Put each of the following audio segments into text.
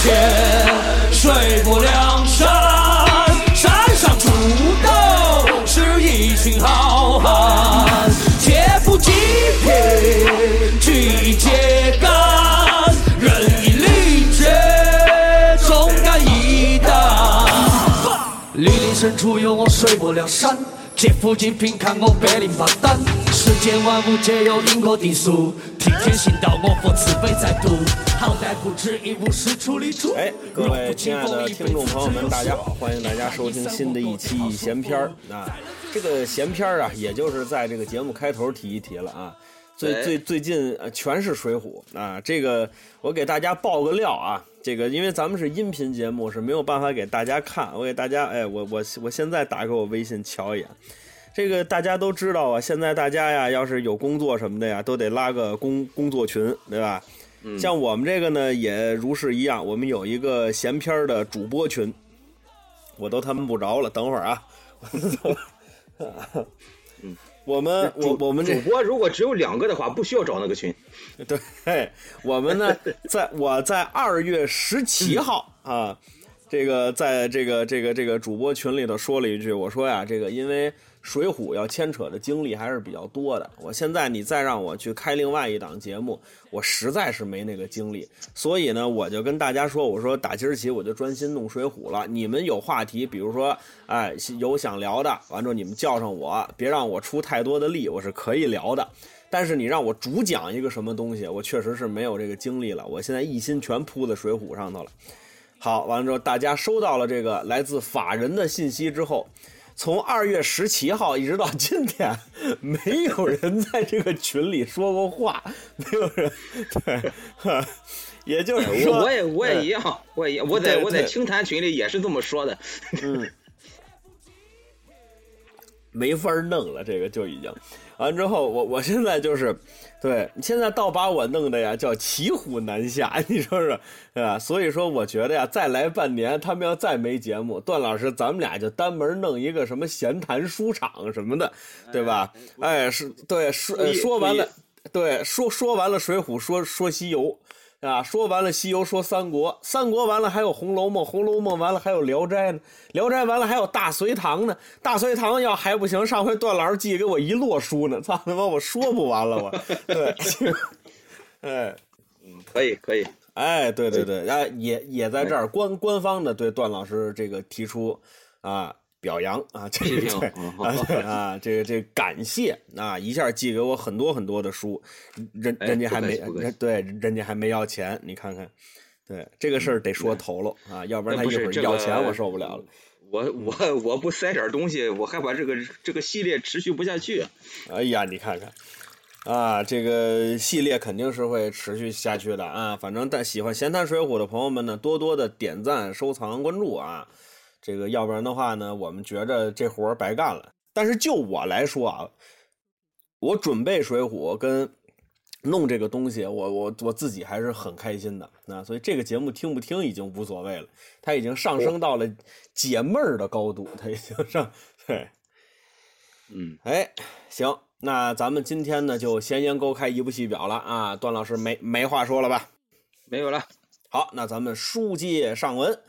说从前水泊梁山，山上出的是一群好汉，劫富济贫去揭竿，仁义礼节忠肝义胆。绿林深处有我水泊梁山，劫富济贫看我百灵八胆。世间万物皆有因果定数，替天行道我佛慈悲在渡。哎，各位亲爱的听众朋友们，大家好，欢迎大家收听新的一期闲篇儿啊。这个闲篇儿啊，也就是在这个节目开头提一提了啊。最最最近呃全是水浒啊，这个我给大家爆个料啊，这个因为咱们是音频节目，是没有办法给大家看，我给大家哎，我我我现在打开我微信瞧一眼。这个大家都知道啊，现在大家呀，要是有工作什么的呀，都得拉个工工作群，对吧？像我们这个呢，也如是一样，我们有一个闲篇儿的主播群，我都他们不着了。等会儿啊，嗯，我们我我们主播如果只有两个的话，不需要找那个群。对，我们呢，在我在二月十七号啊，这个在这个这个这个主播群里头说了一句，我说呀，这个因为。水浒要牵扯的精力还是比较多的。我现在你再让我去开另外一档节目，我实在是没那个精力。所以呢，我就跟大家说，我说打今儿起我就专心弄水浒了。你们有话题，比如说，哎，有想聊的，完之后你们叫上我，别让我出太多的力，我是可以聊的。但是你让我主讲一个什么东西，我确实是没有这个精力了。我现在一心全扑在水浒上头了。好，完了之后大家收到了这个来自法人的信息之后。从二月十七号一直到今天，没有人在这个群里说过话，没有人，对，也就是说，我也我也一样，我也我在我在清谈群里也是这么说的，嗯，没法弄了，这个就已经。完之后，我我现在就是，对，现在倒把我弄的呀，叫骑虎难下，你说说，对吧？所以说，我觉得呀，再来半年，他们要再没节目，段老师，咱们俩就单门弄一个什么闲谈书场什么的，对吧？哎，是，对，说说完了，对，说说完了水浒，说说西游。啊，说完了《西游》，说《三国》，《三国》完了还有《红楼梦》，《红楼梦》完了还有《聊斋》呢，《聊斋》完了还有《大隋唐》呢，《大隋唐》要还不行，上回段老师寄给我一摞书呢，操他妈，我说不完了我。对，哎，嗯，可以可以，哎，对对对，哎，也也在这儿官官方的对段老师这个提出啊。表扬啊，这个对啊，这个这感谢啊，一下寄给我很多很多的书，人人家还没人对人家还没要钱，你看看，对这个事儿得说头了啊，要不然他一会儿要钱我受不了了。我我我不塞点东西，我害怕这个这个系列持续不下去。哎呀，你看看啊，这个系列肯定是会持续下去的啊，反正但喜欢闲谈水浒的朋友们呢，多多的点赞、收藏、关注啊。这个要不然的话呢，我们觉着这活儿白干了。但是就我来说啊，我准备水浒跟弄这个东西，我我我自己还是很开心的。那所以这个节目听不听已经无所谓了，它已经上升到了解闷儿的高度，它已经上 对，嗯，哎，行，那咱们今天呢就闲言勾开一部戏表了啊，段老师没没话说了吧？没有了。好，那咱们书接上文。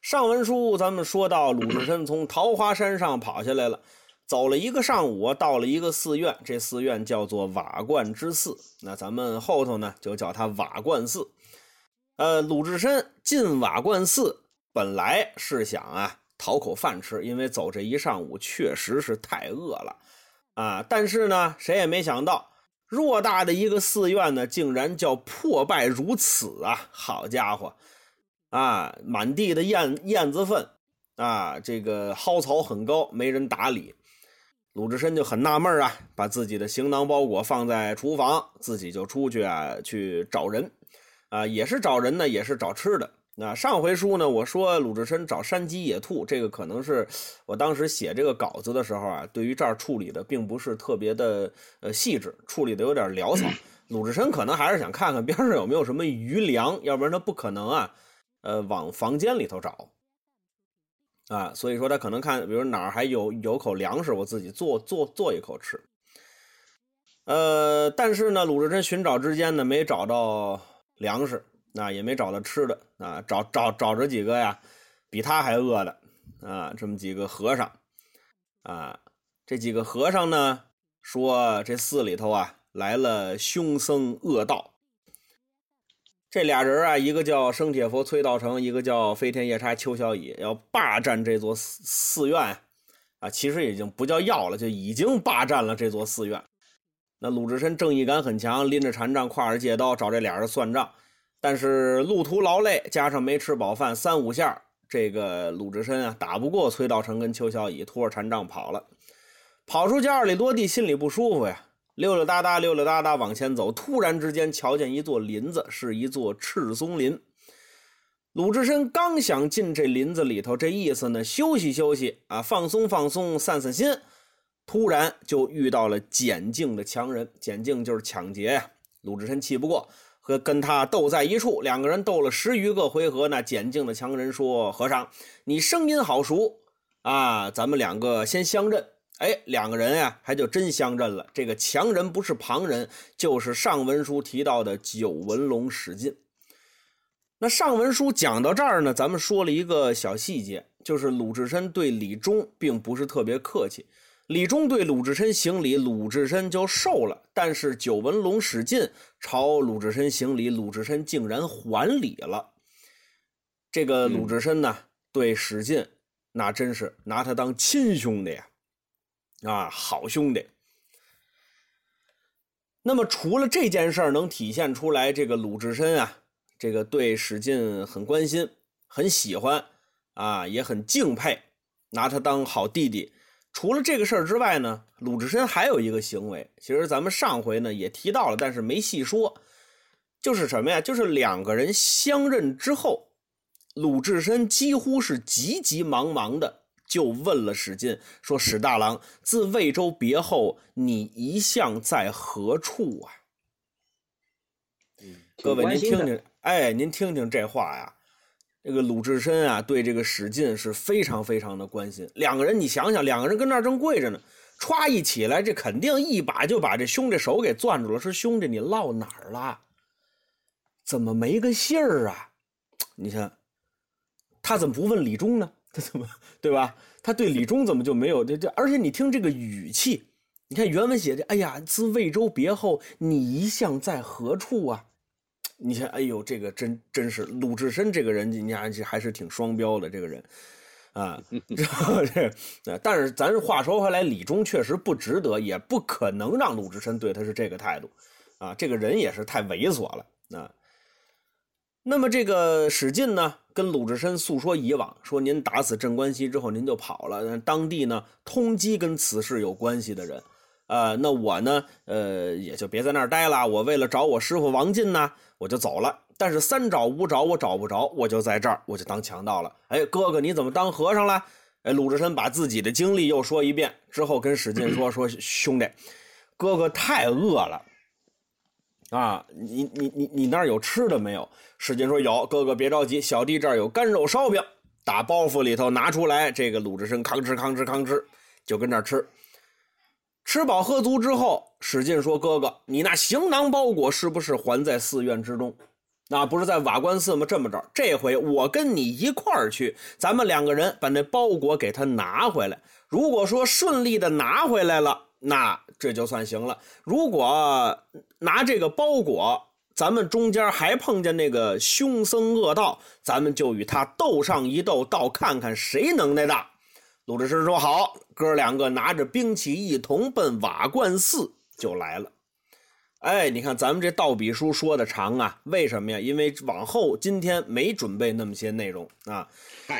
上文书咱们说到，鲁智深从桃花山上跑下来了，走了一个上午，到了一个寺院，这寺院叫做瓦罐之寺。那咱们后头呢，就叫它瓦罐寺。呃，鲁智深进瓦罐寺，本来是想啊讨口饭吃，因为走这一上午确实是太饿了啊。但是呢，谁也没想到，偌大的一个寺院呢，竟然叫破败如此啊！好家伙！啊，满地的燕燕子粪，啊，这个蒿草很高，没人打理。鲁智深就很纳闷啊，把自己的行囊包裹放在厨房，自己就出去啊去找人，啊，也是找人呢，也是找吃的。那上回书呢，我说鲁智深找山鸡野兔，这个可能是我当时写这个稿子的时候啊，对于这儿处理的并不是特别的呃细致，处理的有点潦草。鲁智深可能还是想看看边上有没有什么余粮，要不然他不可能啊。呃，往房间里头找啊，所以说他可能看，比如哪儿还有有口粮食，我自己做做做一口吃。呃，但是呢，鲁智深寻找之间呢，没找到粮食那也没找到吃的啊，找找找着几个呀，比他还饿的啊，这么几个和尚啊，这几个和尚呢说这寺里头啊来了凶僧恶道。这俩人啊，一个叫生铁佛崔道成，一个叫飞天夜叉邱小乙，要霸占这座寺寺院啊。其实已经不叫要了，就已经霸占了这座寺院。那鲁智深正义感很强，拎着禅杖，挎着戒刀，找这俩人算账。但是路途劳累，加上没吃饱饭，三五下，这个鲁智深啊，打不过崔道成跟邱小乙，拖着禅杖跑了。跑出家里多地，心里不舒服呀。溜溜达达，溜溜达达往前走，突然之间瞧见一座林子，是一座赤松林。鲁智深刚想进这林子里头，这意思呢，休息休息啊，放松放松，散散心。突然就遇到了简净的强人，简净就是抢劫呀。鲁智深气不过，和跟他斗在一处，两个人斗了十余个回合。那简净的强人说：“和尚，你声音好熟啊，咱们两个先相认。”哎，两个人呀，还就真相认了。这个强人不是旁人，就是上文书提到的九纹龙史进。那上文书讲到这儿呢，咱们说了一个小细节，就是鲁智深对李忠并不是特别客气。李忠对鲁智深行礼，鲁智深就受了；但是九纹龙史进朝鲁智深行礼，鲁智深竟然还礼了。这个鲁智深呢，对史进那真是拿他当亲兄弟呀。啊，好兄弟。那么除了这件事儿能体现出来，这个鲁智深啊，这个对史进很关心、很喜欢啊，也很敬佩，拿他当好弟弟。除了这个事儿之外呢，鲁智深还有一个行为，其实咱们上回呢也提到了，但是没细说，就是什么呀？就是两个人相认之后，鲁智深几乎是急急忙忙的。就问了史进说：“史大郎，自魏州别后，你一向在何处啊？”各位您听听，哎，您听听这话呀，这个鲁智深啊，对这个史进是非常非常的关心。两个人，你想想，两个人跟那儿正跪着呢，歘一起来，这肯定一把就把这兄弟手给攥住了，说：“兄弟，你落哪儿了？怎么没个信儿啊？”你看，他怎么不问李忠呢？他怎么对吧？他对李忠怎么就没有这这？而且你听这个语气，你看原文写的，哎呀，自魏州别后，你一向在何处啊？你看，哎呦，这个真真是鲁智深这个人，你看还是挺双标的这个人啊。这，但是咱话说回来，李忠确实不值得，也不可能让鲁智深对他是这个态度啊。这个人也是太猥琐了啊。那么这个史进呢，跟鲁智深诉说以往，说您打死镇关西之后，您就跑了。当地呢，通缉跟此事有关系的人，啊，那我呢，呃，也就别在那儿待了。我为了找我师傅王进呢，我就走了。但是三找五找我找不着，我就在这儿，我就当强盗了。哎，哥哥你怎么当和尚了？哎，鲁智深把自己的经历又说一遍之后，跟史进说说兄弟，哥哥太饿了。啊，你你你你那儿有吃的没有？史进说有，哥哥别着急，小弟这儿有干肉烧饼，打包袱里头拿出来。这个鲁智深吭哧吭哧吭哧，就跟那儿吃。吃饱喝足之后，史进说：“哥哥，你那行囊包裹是不是还在寺院之中？那不是在瓦官寺吗？这么着，这回我跟你一块儿去，咱们两个人把那包裹给他拿回来。如果说顺利的拿回来了。”那这就算行了。如果拿这个包裹，咱们中间还碰见那个凶僧恶道，咱们就与他斗上一斗，倒看看谁能耐大。鲁智深说：“好，哥两个拿着兵器，一同奔瓦罐寺就来了。”哎，你看咱们这道笔书说的长啊，为什么呀？因为往后今天没准备那么些内容啊。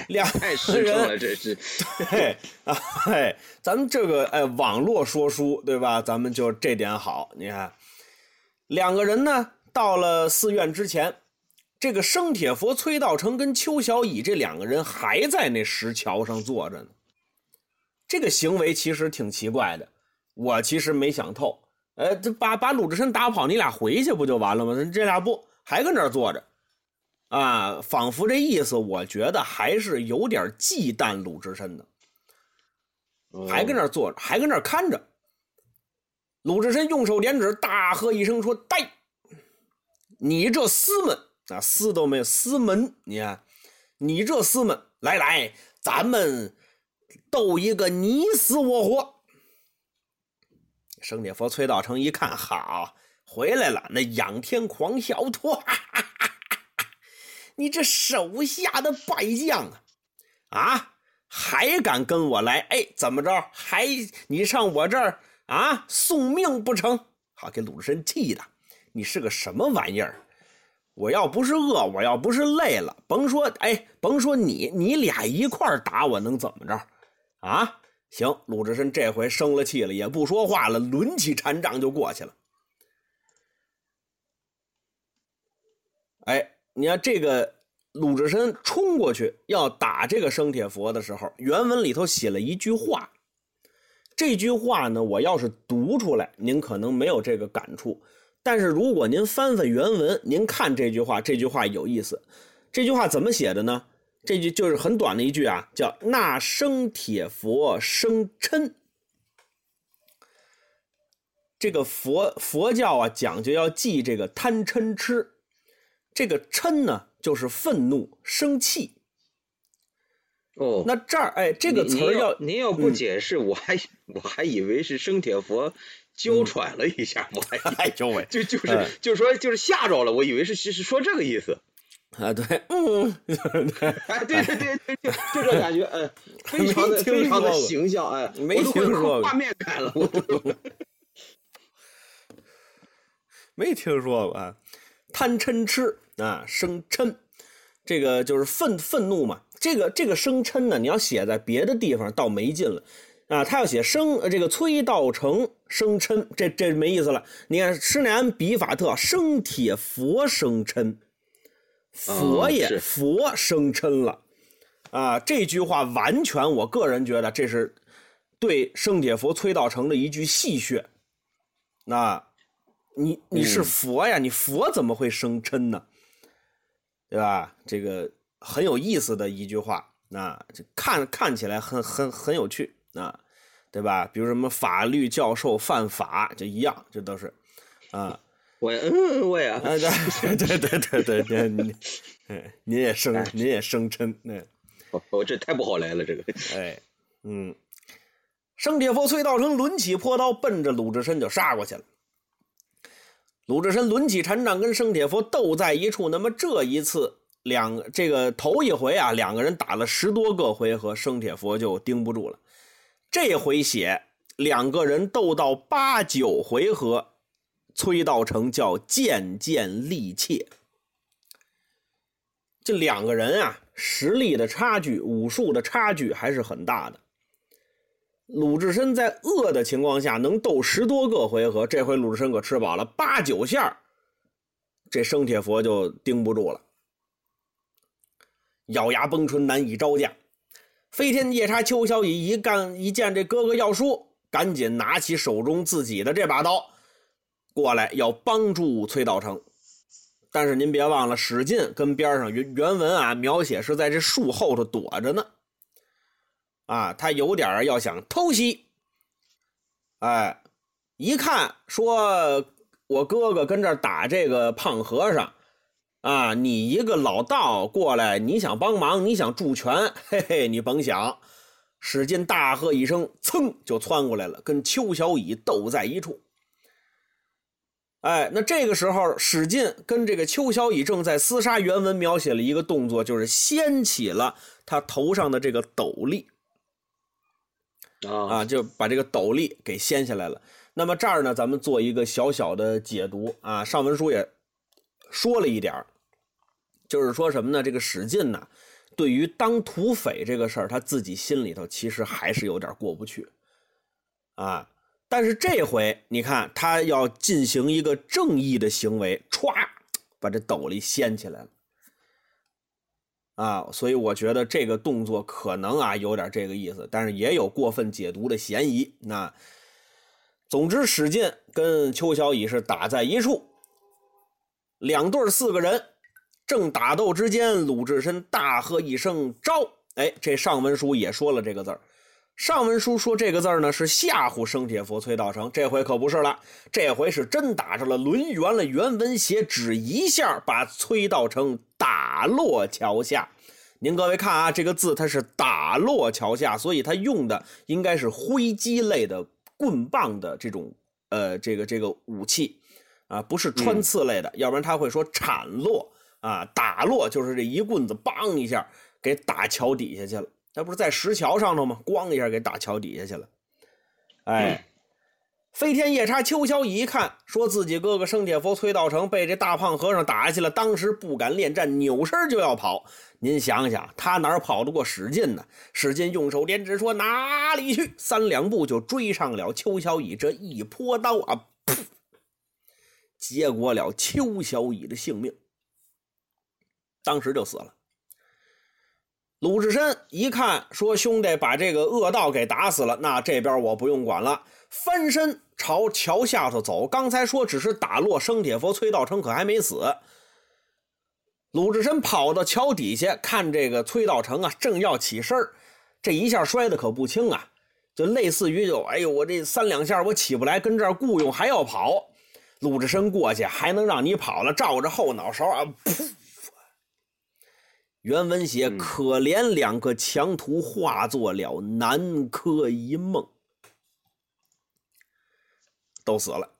两太实诚了，这是 对啊，哎，咱们这个哎，网络说书对吧？咱们就这点好。你看，两个人呢，到了寺院之前，这个生铁佛崔道成跟邱小乙这两个人还在那石桥上坐着呢。这个行为其实挺奇怪的，我其实没想透。呃，这把把鲁智深打跑，你俩回去不就完了吗？这俩不还跟这儿坐着，啊，仿佛这意思，我觉得还是有点忌惮鲁智深的，还跟那坐着，还跟那看着。鲁智深用手点指，大喝一声说：“呆！你这厮们啊，厮都没有，司门，你看，你这厮们，来来，咱们斗一个你死我活。生铁佛崔道成一看，好，回来了，那仰天狂笑，托，你这手下的败将啊，啊，还敢跟我来？哎，怎么着？还你上我这儿啊送命不成？好，给鲁智深气的，你是个什么玩意儿？我要不是饿，我要不是累了，甭说哎，甭说你，你俩一块打我能怎么着？啊，行，鲁智深这回生了气了，也不说话了，抡起禅杖就过去了。哎，你看这个鲁智深冲过去要打这个生铁佛的时候，原文里头写了一句话。这句话呢，我要是读出来，您可能没有这个感触。但是如果您翻翻原文，您看这句话，这句话有意思。这句话怎么写的呢？这句就是很短的一句啊，叫“那生铁佛生嗔”。这个佛佛教啊，讲究要记这个贪嗔痴。这个嗔呢，就是愤怒、生气。哦，那这儿哎，这个词儿要您要不解释，我还我还以为是生铁佛。娇喘了一下，我还 就喂，就就是就是说就是吓着了，我以为是是说这个意思 啊，对，嗯，哎，对对对对，就就这感觉，哎，非常的非常的形象，哎，没听说过画面感了，我没听说过啊，贪嗔痴啊，生嗔，这个就是愤愤怒嘛，这个这个生嗔呢，你要写在别的地方倒没劲了。啊，他要写生这个崔道成生嗔，这这没意思了。你看施耐庵笔法特，生铁佛生嗔，佛也佛生嗔了。啊，这句话完全，我个人觉得这是对生铁佛崔道成的一句戏谑。那，你你是佛呀，你佛怎么会生嗔呢？对吧？这个很有意思的一句话，那看看起来很很很有趣。啊，对吧？比如什么法律教授犯法就一样，这都是啊。我嗯，我也对对对对对对，您您也生您也生嗔，那我这太不好来了，这个哎嗯，生铁佛崔道成抡起破刀，奔着鲁智深就杀过去了。鲁智深抡起禅杖跟生铁佛斗在一处，那么这一次两这个头一回啊，两个人打了十多个回合，生铁佛就盯不住了。这回写两个人斗到八九回合，崔道成叫渐渐力怯。这两个人啊，实力的差距、武术的差距还是很大的。鲁智深在饿的情况下能斗十多个回合，这回鲁智深可吃饱了，八九下，这生铁佛就盯不住了，咬牙崩唇，难以招架。飞天夜叉邱小乙一干一见这哥哥要输，赶紧拿起手中自己的这把刀，过来要帮助崔道成。但是您别忘了，史进跟边上原原文啊描写是在这树后头躲着呢。啊，他有点要想偷袭。哎，一看说，我哥哥跟这打这个胖和尚。啊，你一个老道过来，你想帮忙，你想助拳，嘿嘿，你甭想！史进大喝一声，噌就窜过来了，跟邱小乙斗在一处。哎，那这个时候，史进跟这个邱小乙正在厮杀。原文描写了一个动作，就是掀起了他头上的这个斗笠，啊，就把这个斗笠给掀下来了。那么这儿呢，咱们做一个小小的解读啊，上文书也。说了一点就是说什么呢？这个史进呢，对于当土匪这个事儿，他自己心里头其实还是有点过不去啊。但是这回你看，他要进行一个正义的行为，歘，把这斗笠掀起来了啊。所以我觉得这个动作可能啊有点这个意思，但是也有过分解读的嫌疑。那总之，史进跟邱小乙是打在一处。两对四个人正打斗之间，鲁智深大喝一声：“招！”哎，这上文书也说了这个字儿。上文书说这个字儿呢是吓唬生铁佛崔道成，这回可不是了，这回是真打上了抡圆了袁文写，只一下把崔道成打落桥下。您各位看啊，这个字它是打落桥下，所以它用的应该是挥击类的棍棒的这种呃这个这个武器啊，不是穿刺类的，要不然他会说铲落啊，打落就是这一棍子梆一下给打桥底下去了。那不是在石桥上头吗？咣一下给打桥底下去了。哎，飞天夜叉邱小乙一看，说自己哥哥生铁佛崔道成被这大胖和尚打下去了，当时不敢恋战，扭身就要跑。您想想，他哪跑得过史进呢？史进用手连指说：“哪里去？”三两步就追上了邱小乙，这一泼刀啊，噗，结果了邱小乙的性命，当时就死了。鲁智深一看，说：“兄弟，把这个恶道给打死了，那这边我不用管了。”翻身朝桥下头走。刚才说只是打落生铁佛崔道成，可还没死。鲁智深跑到桥底下，看这个崔道成啊，正要起身这一下摔的可不轻啊，就类似于就哎呦，我这三两下我起不来，跟这儿雇佣还要跑。鲁智深过去还能让你跑了，照着后脑勺啊，噗！袁文写可怜两个强徒化作了南柯一梦，都死了。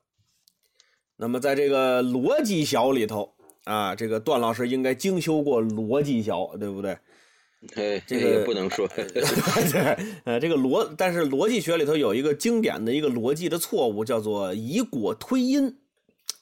那么在这个逻辑小里头啊，这个段老师应该精修过逻辑小，对不对？哎，这个不能说。对，呃，这个逻，但是逻辑学里头有一个经典的一个逻辑的错误，叫做以果推因，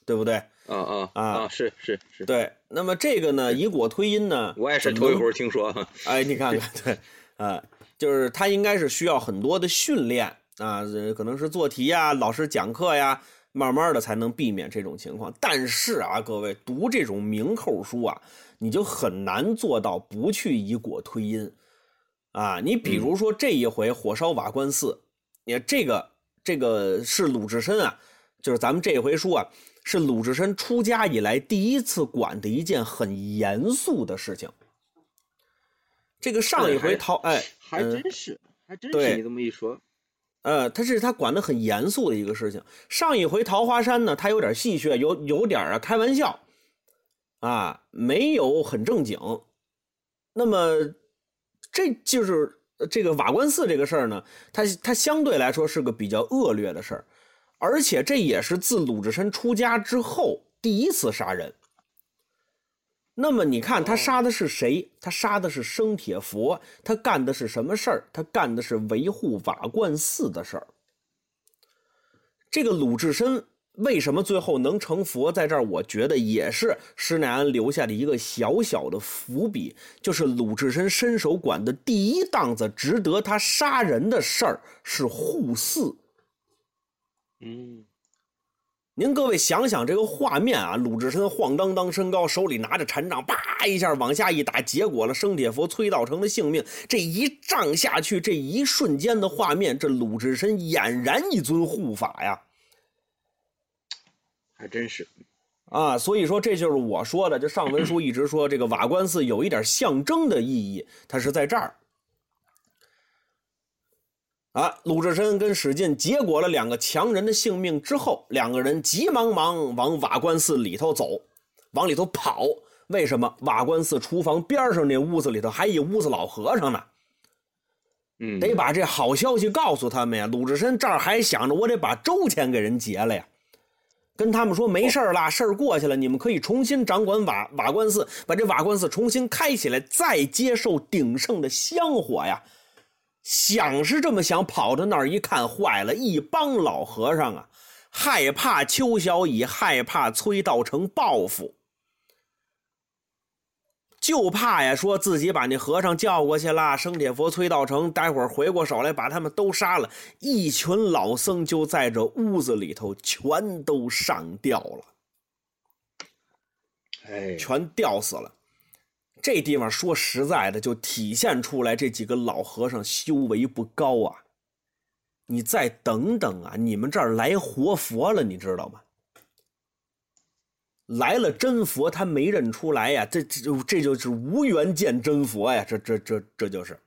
对不对？啊啊啊！是是是，对。那么这个呢，以果推因呢，我也是头一回听说。哎，你看看，对，啊，就是他应该是需要很多的训练啊，可能是做题呀，老师讲课呀，慢慢的才能避免这种情况。但是啊，各位读这种名扣书啊，你就很难做到不去以果推因啊。你比如说这一回火烧瓦官寺，你看这个这个是鲁智深啊，就是咱们这回书啊。是鲁智深出家以来第一次管的一件很严肃的事情。这个上一回桃哎，还真是，还真是你这么一说，呃，他是他管的很严肃的一个事情。上一回桃花山呢，他有点戏谑，有有点啊开玩笑，啊，没有很正经。那么这就是这个瓦官寺这个事儿呢，它它相对来说是个比较恶劣的事儿。而且这也是自鲁智深出家之后第一次杀人。那么你看他杀的是谁？他杀的是生铁佛。他干的是什么事儿？他干的是维护瓦罐寺的事儿。这个鲁智深为什么最后能成佛？在这儿，我觉得也是施耐庵留下的一个小小的伏笔，就是鲁智深伸手管的第一档子值得他杀人的事儿是护寺。嗯，您各位想想这个画面啊，鲁智深晃荡荡身高，手里拿着禅杖，叭一下往下一打，结果了生铁佛崔道成的性命。这一杖下去，这一瞬间的画面，这鲁智深俨然一尊护法呀，还真是啊。所以说，这就是我说的，就上文书一直说这个瓦官寺有一点象征的意义，它是在这儿。啊，鲁智深跟史进结果了两个强人的性命之后，两个人急忙忙往瓦官寺里头走，往里头跑。为什么？瓦官寺厨房边上那屋子里头还一屋子老和尚呢。嗯，得把这好消息告诉他们呀。鲁智深这儿还想着，我得把周钱给人结了呀，跟他们说没事啦，事儿过去了，你们可以重新掌管瓦瓦官寺，把这瓦官寺重新开起来，再接受鼎盛的香火呀。想是这么想，跑到那儿一看，坏了！一帮老和尚啊，害怕邱小乙，害怕崔道成报复，就怕呀，说自己把那和尚叫过去了，生铁佛崔道成，待会儿回过手来把他们都杀了。一群老僧就在这屋子里头全都上吊了，哎，全吊死了。这地方说实在的，就体现出来这几个老和尚修为不高啊！你再等等啊，你们这儿来活佛了，你知道吗？来了真佛，他没认出来呀，这这这就是无缘见真佛呀，这这这这就是。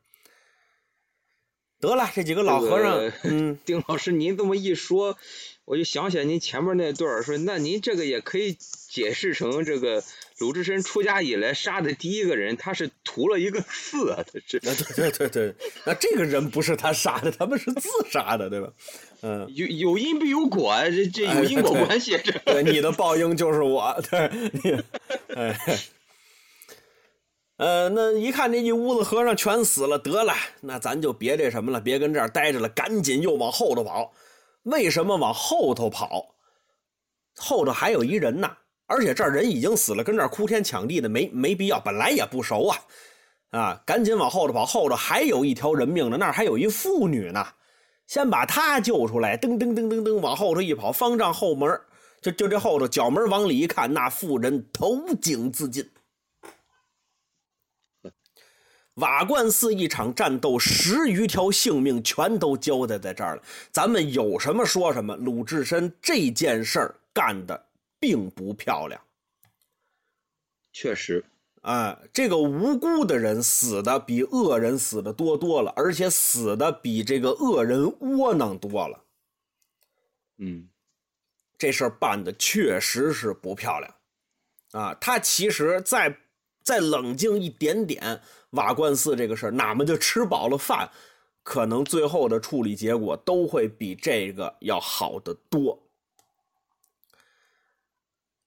得了，这几个老和尚，这个嗯，丁老师，您这么一说，我就想起来您前面那段儿说，那您这个也可以解释成这个鲁智深出家以来杀的第一个人，他是图了一个字啊，他是啊，对对对对，那这个人不是他杀的，他们是自杀的，对吧？嗯，有有因必有果啊，这这有因果关系，这对，你的报应就是我，对，你，哎，呃，那一看这一屋子和尚全死了，得了，那咱就别这什么了，别跟这儿待着了，赶紧又往后头跑。为什么往后头跑？后头还有一人呢，而且这人已经死了，跟这儿哭天抢地的，没没必要，本来也不熟啊，啊，赶紧往后头跑，后头还有一条人命呢，那儿还有一妇女呢。先把他救出来，噔噔噔噔噔，往后头一跑，方丈后门，就就这后头角门往里一看，那妇人投井自尽。瓦罐寺一场战斗，十余条性命全都交代在这儿了。咱们有什么说什么，鲁智深这件事儿干的并不漂亮。确实，啊，这个无辜的人死的比恶人死的多多了，而且死的比这个恶人窝囊多了。嗯，这事儿办的确实是不漂亮，啊，他其实再再冷静一点点，瓦罐寺这个事儿，哪怕就吃饱了饭，可能最后的处理结果都会比这个要好得多。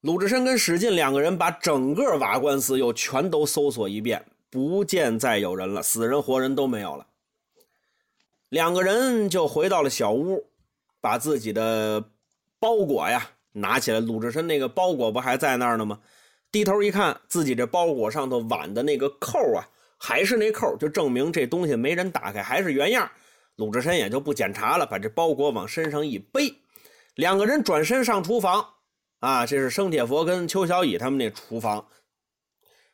鲁智深跟史进两个人把整个瓦罐寺又全都搜索一遍，不见再有人了，死人活人都没有了。两个人就回到了小屋，把自己的包裹呀拿起来。鲁智深那个包裹不还在那儿呢吗？低头一看，自己这包裹上头挽的那个扣啊，还是那扣，就证明这东西没人打开，还是原样。鲁智深也就不检查了，把这包裹往身上一背，两个人转身上厨房。啊，这是生铁佛跟邱小乙他们那厨房，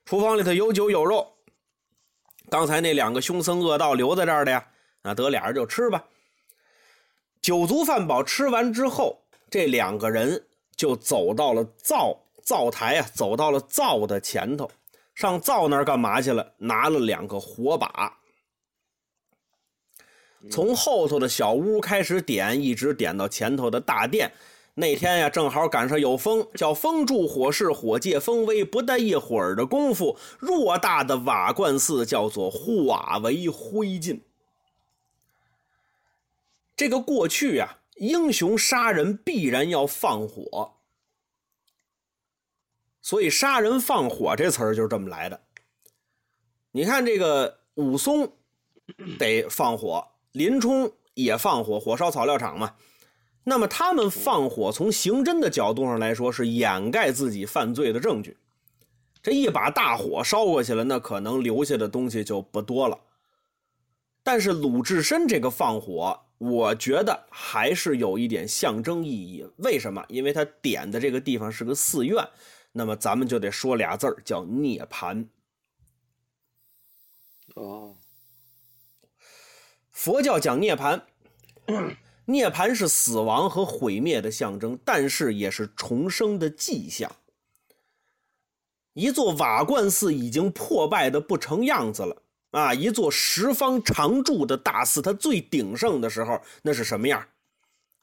厨房里头有酒有肉。刚才那两个凶僧恶道留在这儿的呀，那得俩人就吃吧。酒足饭饱，吃完之后，这两个人就走到了灶灶台啊，走到了灶的前头，上灶那儿干嘛去了？拿了两个火把，从后头的小屋开始点，一直点到前头的大殿。那天呀，正好赶上有风，叫风助火势，火借风威。不大一会儿的功夫，偌大的瓦罐寺叫做化为灰烬。这个过去呀，英雄杀人必然要放火，所以“杀人放火”这词儿就是这么来的。你看这个武松得放火，林冲也放火，火烧草料场嘛。那么他们放火，从刑侦的角度上来说，是掩盖自己犯罪的证据。这一把大火烧过去了，那可能留下的东西就不多了。但是鲁智深这个放火，我觉得还是有一点象征意义。为什么？因为他点的这个地方是个寺院，那么咱们就得说俩字儿，叫涅槃。哦，佛教讲涅槃。涅槃是死亡和毁灭的象征，但是也是重生的迹象。一座瓦罐寺已经破败的不成样子了啊！一座十方常住的大寺，它最鼎盛的时候那是什么样？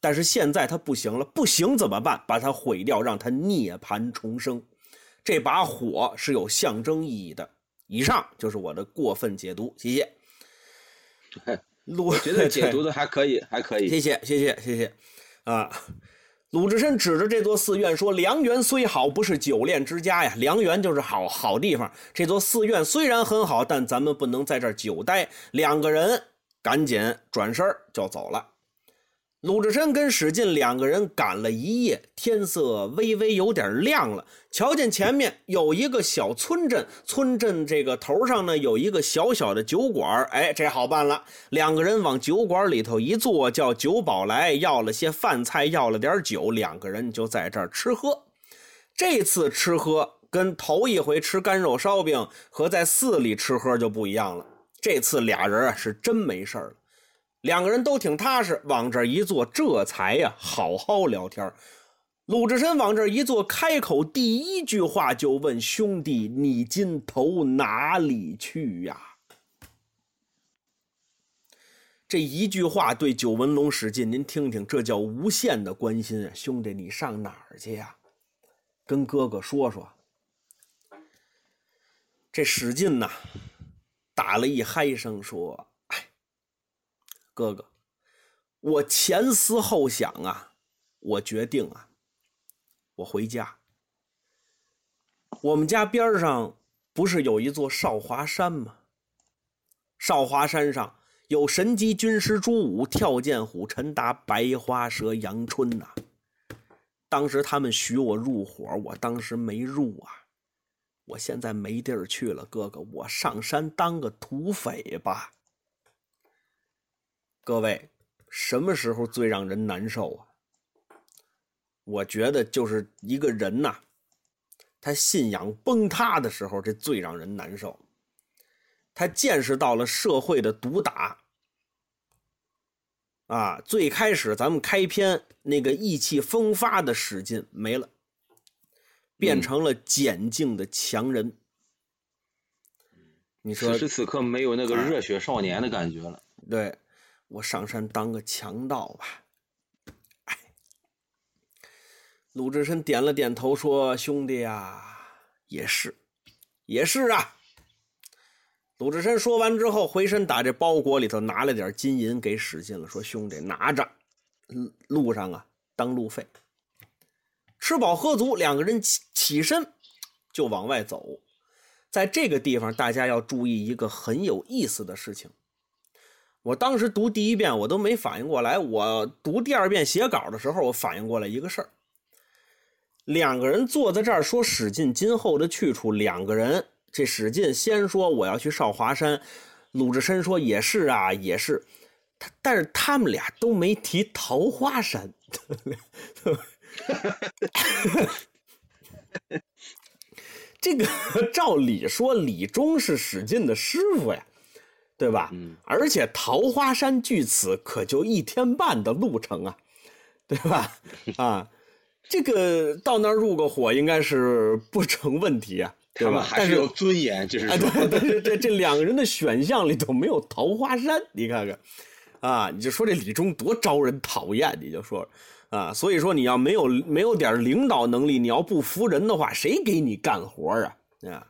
但是现在它不行了，不行怎么办？把它毁掉，让它涅槃重生。这把火是有象征意义的。以上就是我的过分解读，谢谢。我觉得解读的还可以，还可以。谢谢，谢谢，谢谢。啊，鲁智深指着这座寺院说：“良缘虽好，不是久恋之家呀。良缘就是好好地方。这座寺院虽然很好，但咱们不能在这儿久待。”两个人赶紧转身就走了。鲁智深跟史进两个人赶了一夜，天色微微有点亮了。瞧见前面有一个小村镇，村镇这个头上呢有一个小小的酒馆。哎，这好办了，两个人往酒馆里头一坐，叫酒保来要了些饭菜，要了点酒，两个人就在这儿吃喝。这次吃喝跟头一回吃干肉烧饼和在寺里吃喝就不一样了。这次俩人啊是真没事了。两个人都挺踏实，往这一坐，这才呀好好聊天。鲁智深往这一坐，开口第一句话就问兄弟：“你今投哪里去呀？”这一句话对九纹龙史进，您听听，这叫无限的关心！兄弟，你上哪儿去呀？跟哥哥说说。这史进呐，打了一嗨声，说：“，哥哥，我前思后想啊，我决定啊，我回家。我们家边上不是有一座少华山吗？少华山上。”有神机军师朱武、跳涧虎陈达、白花蛇杨春呐。当时他们许我入伙，我当时没入啊。我现在没地儿去了，哥哥，我上山当个土匪吧。各位，什么时候最让人难受啊？我觉得就是一个人呐，他信仰崩塌的时候，这最让人难受。他见识到了社会的毒打，啊，最开始咱们开篇那个意气风发的史进没了，变成了简静的强人。你说此时此刻没有那个热血少年的感觉了。对，我上山当个强盗吧。哎，鲁智深点了点头，说：“兄弟呀，也是，也是啊。”鲁智深说完之后，回身打这包裹里头拿了点金银给史进了，说：“兄弟，拿着，路上啊当路费。”吃饱喝足，两个人起起身就往外走。在这个地方，大家要注意一个很有意思的事情。我当时读第一遍，我都没反应过来。我读第二遍写稿的时候，我反应过来一个事儿：两个人坐在这儿说史进今后的去处，两个人。这史进先说我要去少华山，鲁智深说也是啊，也是。他但是他们俩都没提桃花山。这个 照理说，李忠是史进的师傅呀，对吧？嗯。而且桃花山距此可就一天半的路程啊，对吧？啊，这个到那儿入个伙应该是不成问题啊。对吧还是有尊严，就是说，对对对，这两个人的选项里头没有桃花山，你看看，啊，你就说这李忠多招人讨厌，你就说，啊，所以说你要没有没有点领导能力，你要不服人的话，谁给你干活啊？啊，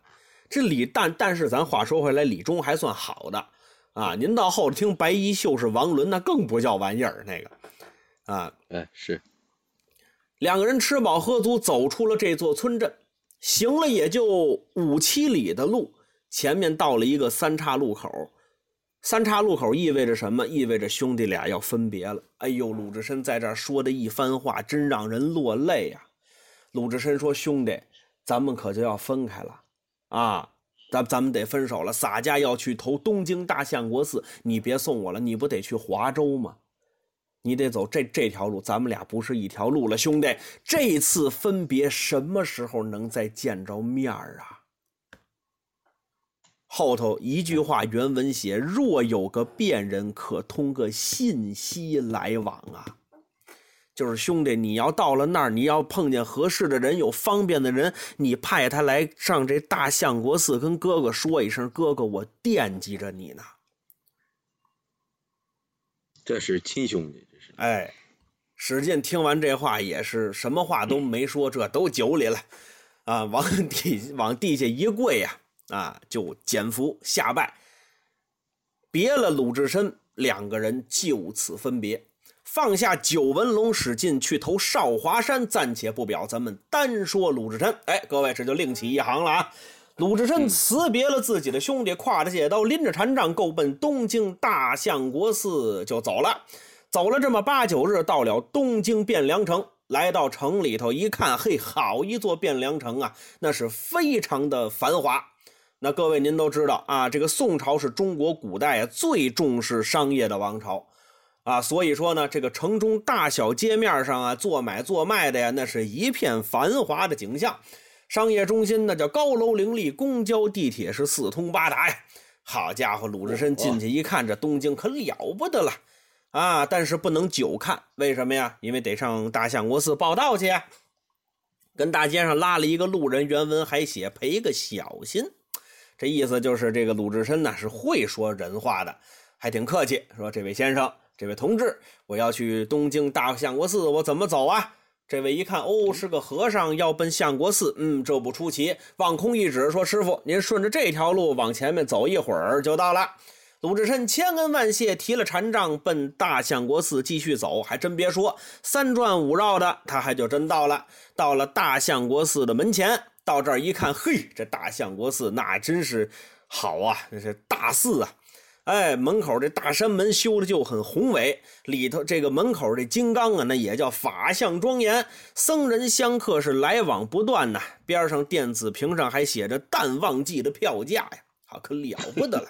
这李但但是咱话说回来，李忠还算好的，啊，您到后头听白衣秀士王伦，那更不叫玩意儿，那个，啊，哎是，两个人吃饱喝足，走出了这座村镇。行了也就五七里的路，前面到了一个三岔路口。三岔路口意味着什么？意味着兄弟俩要分别了。哎呦，鲁智深在这说的一番话，真让人落泪呀。鲁智深说：“兄弟，咱们可就要分开了啊！咱咱们得分手了。洒家要去投东京大相国寺，你别送我了，你不得去华州吗？”你得走这这条路，咱们俩不是一条路了，兄弟。这次分别什么时候能再见着面啊？后头一句话原文写：若有个便人，可通个信息来往啊。就是兄弟，你要到了那儿，你要碰见合适的人，有方便的人，你派他来上这大相国寺，跟哥哥说一声，哥哥，我惦记着你呢。这是亲兄弟。这是哎，史进听完这话也是什么话都没说，这都酒里了，啊，往地往地下一跪呀，啊，就减服下拜，别了鲁智深，两个人就此分别，放下九纹龙，史进去投少华山，暂且不表，咱们单说鲁智深。哎，各位这就另起一行了啊！鲁智深辞别了自己的兄弟，挎着戒刀，拎着禅杖，够奔东京大相国寺就走了。走了这么八九日，到了东京汴梁城。来到城里头一看，嘿，好一座汴梁城啊！那是非常的繁华。那各位您都知道啊，这个宋朝是中国古代啊最重视商业的王朝啊，所以说呢，这个城中大小街面上啊，做买做卖的呀，那是一片繁华的景象。商业中心那叫高楼林立，公交地铁是四通八达呀。好家伙，鲁智深进去一看，这东京可了不得了。啊！但是不能久看，为什么呀？因为得上大相国寺报道去。跟大街上拉了一个路人，原文还写赔个小心，这意思就是这个鲁智深呢是会说人话的还挺客气，说：“这位先生，这位同志，我要去东京大相国寺，我怎么走啊？”这位一看，哦，是个和尚，要奔相国寺。嗯，这不出奇。望空一指，说：“师傅，您顺着这条路往前面走一会儿就到了。”鲁智深千恩万谢，提了禅杖奔大相国寺继续走。还真别说，三转五绕的，他还就真到了。到了大相国寺的门前，到这儿一看，嘿，这大相国寺那真是好啊，那是大寺啊。哎，门口这大山门修的就很宏伟，里头这个门口这金刚啊，那也叫法相庄严，僧人香客是来往不断呐。边上电子屏上还写着淡旺季的票价呀，好可了不得了。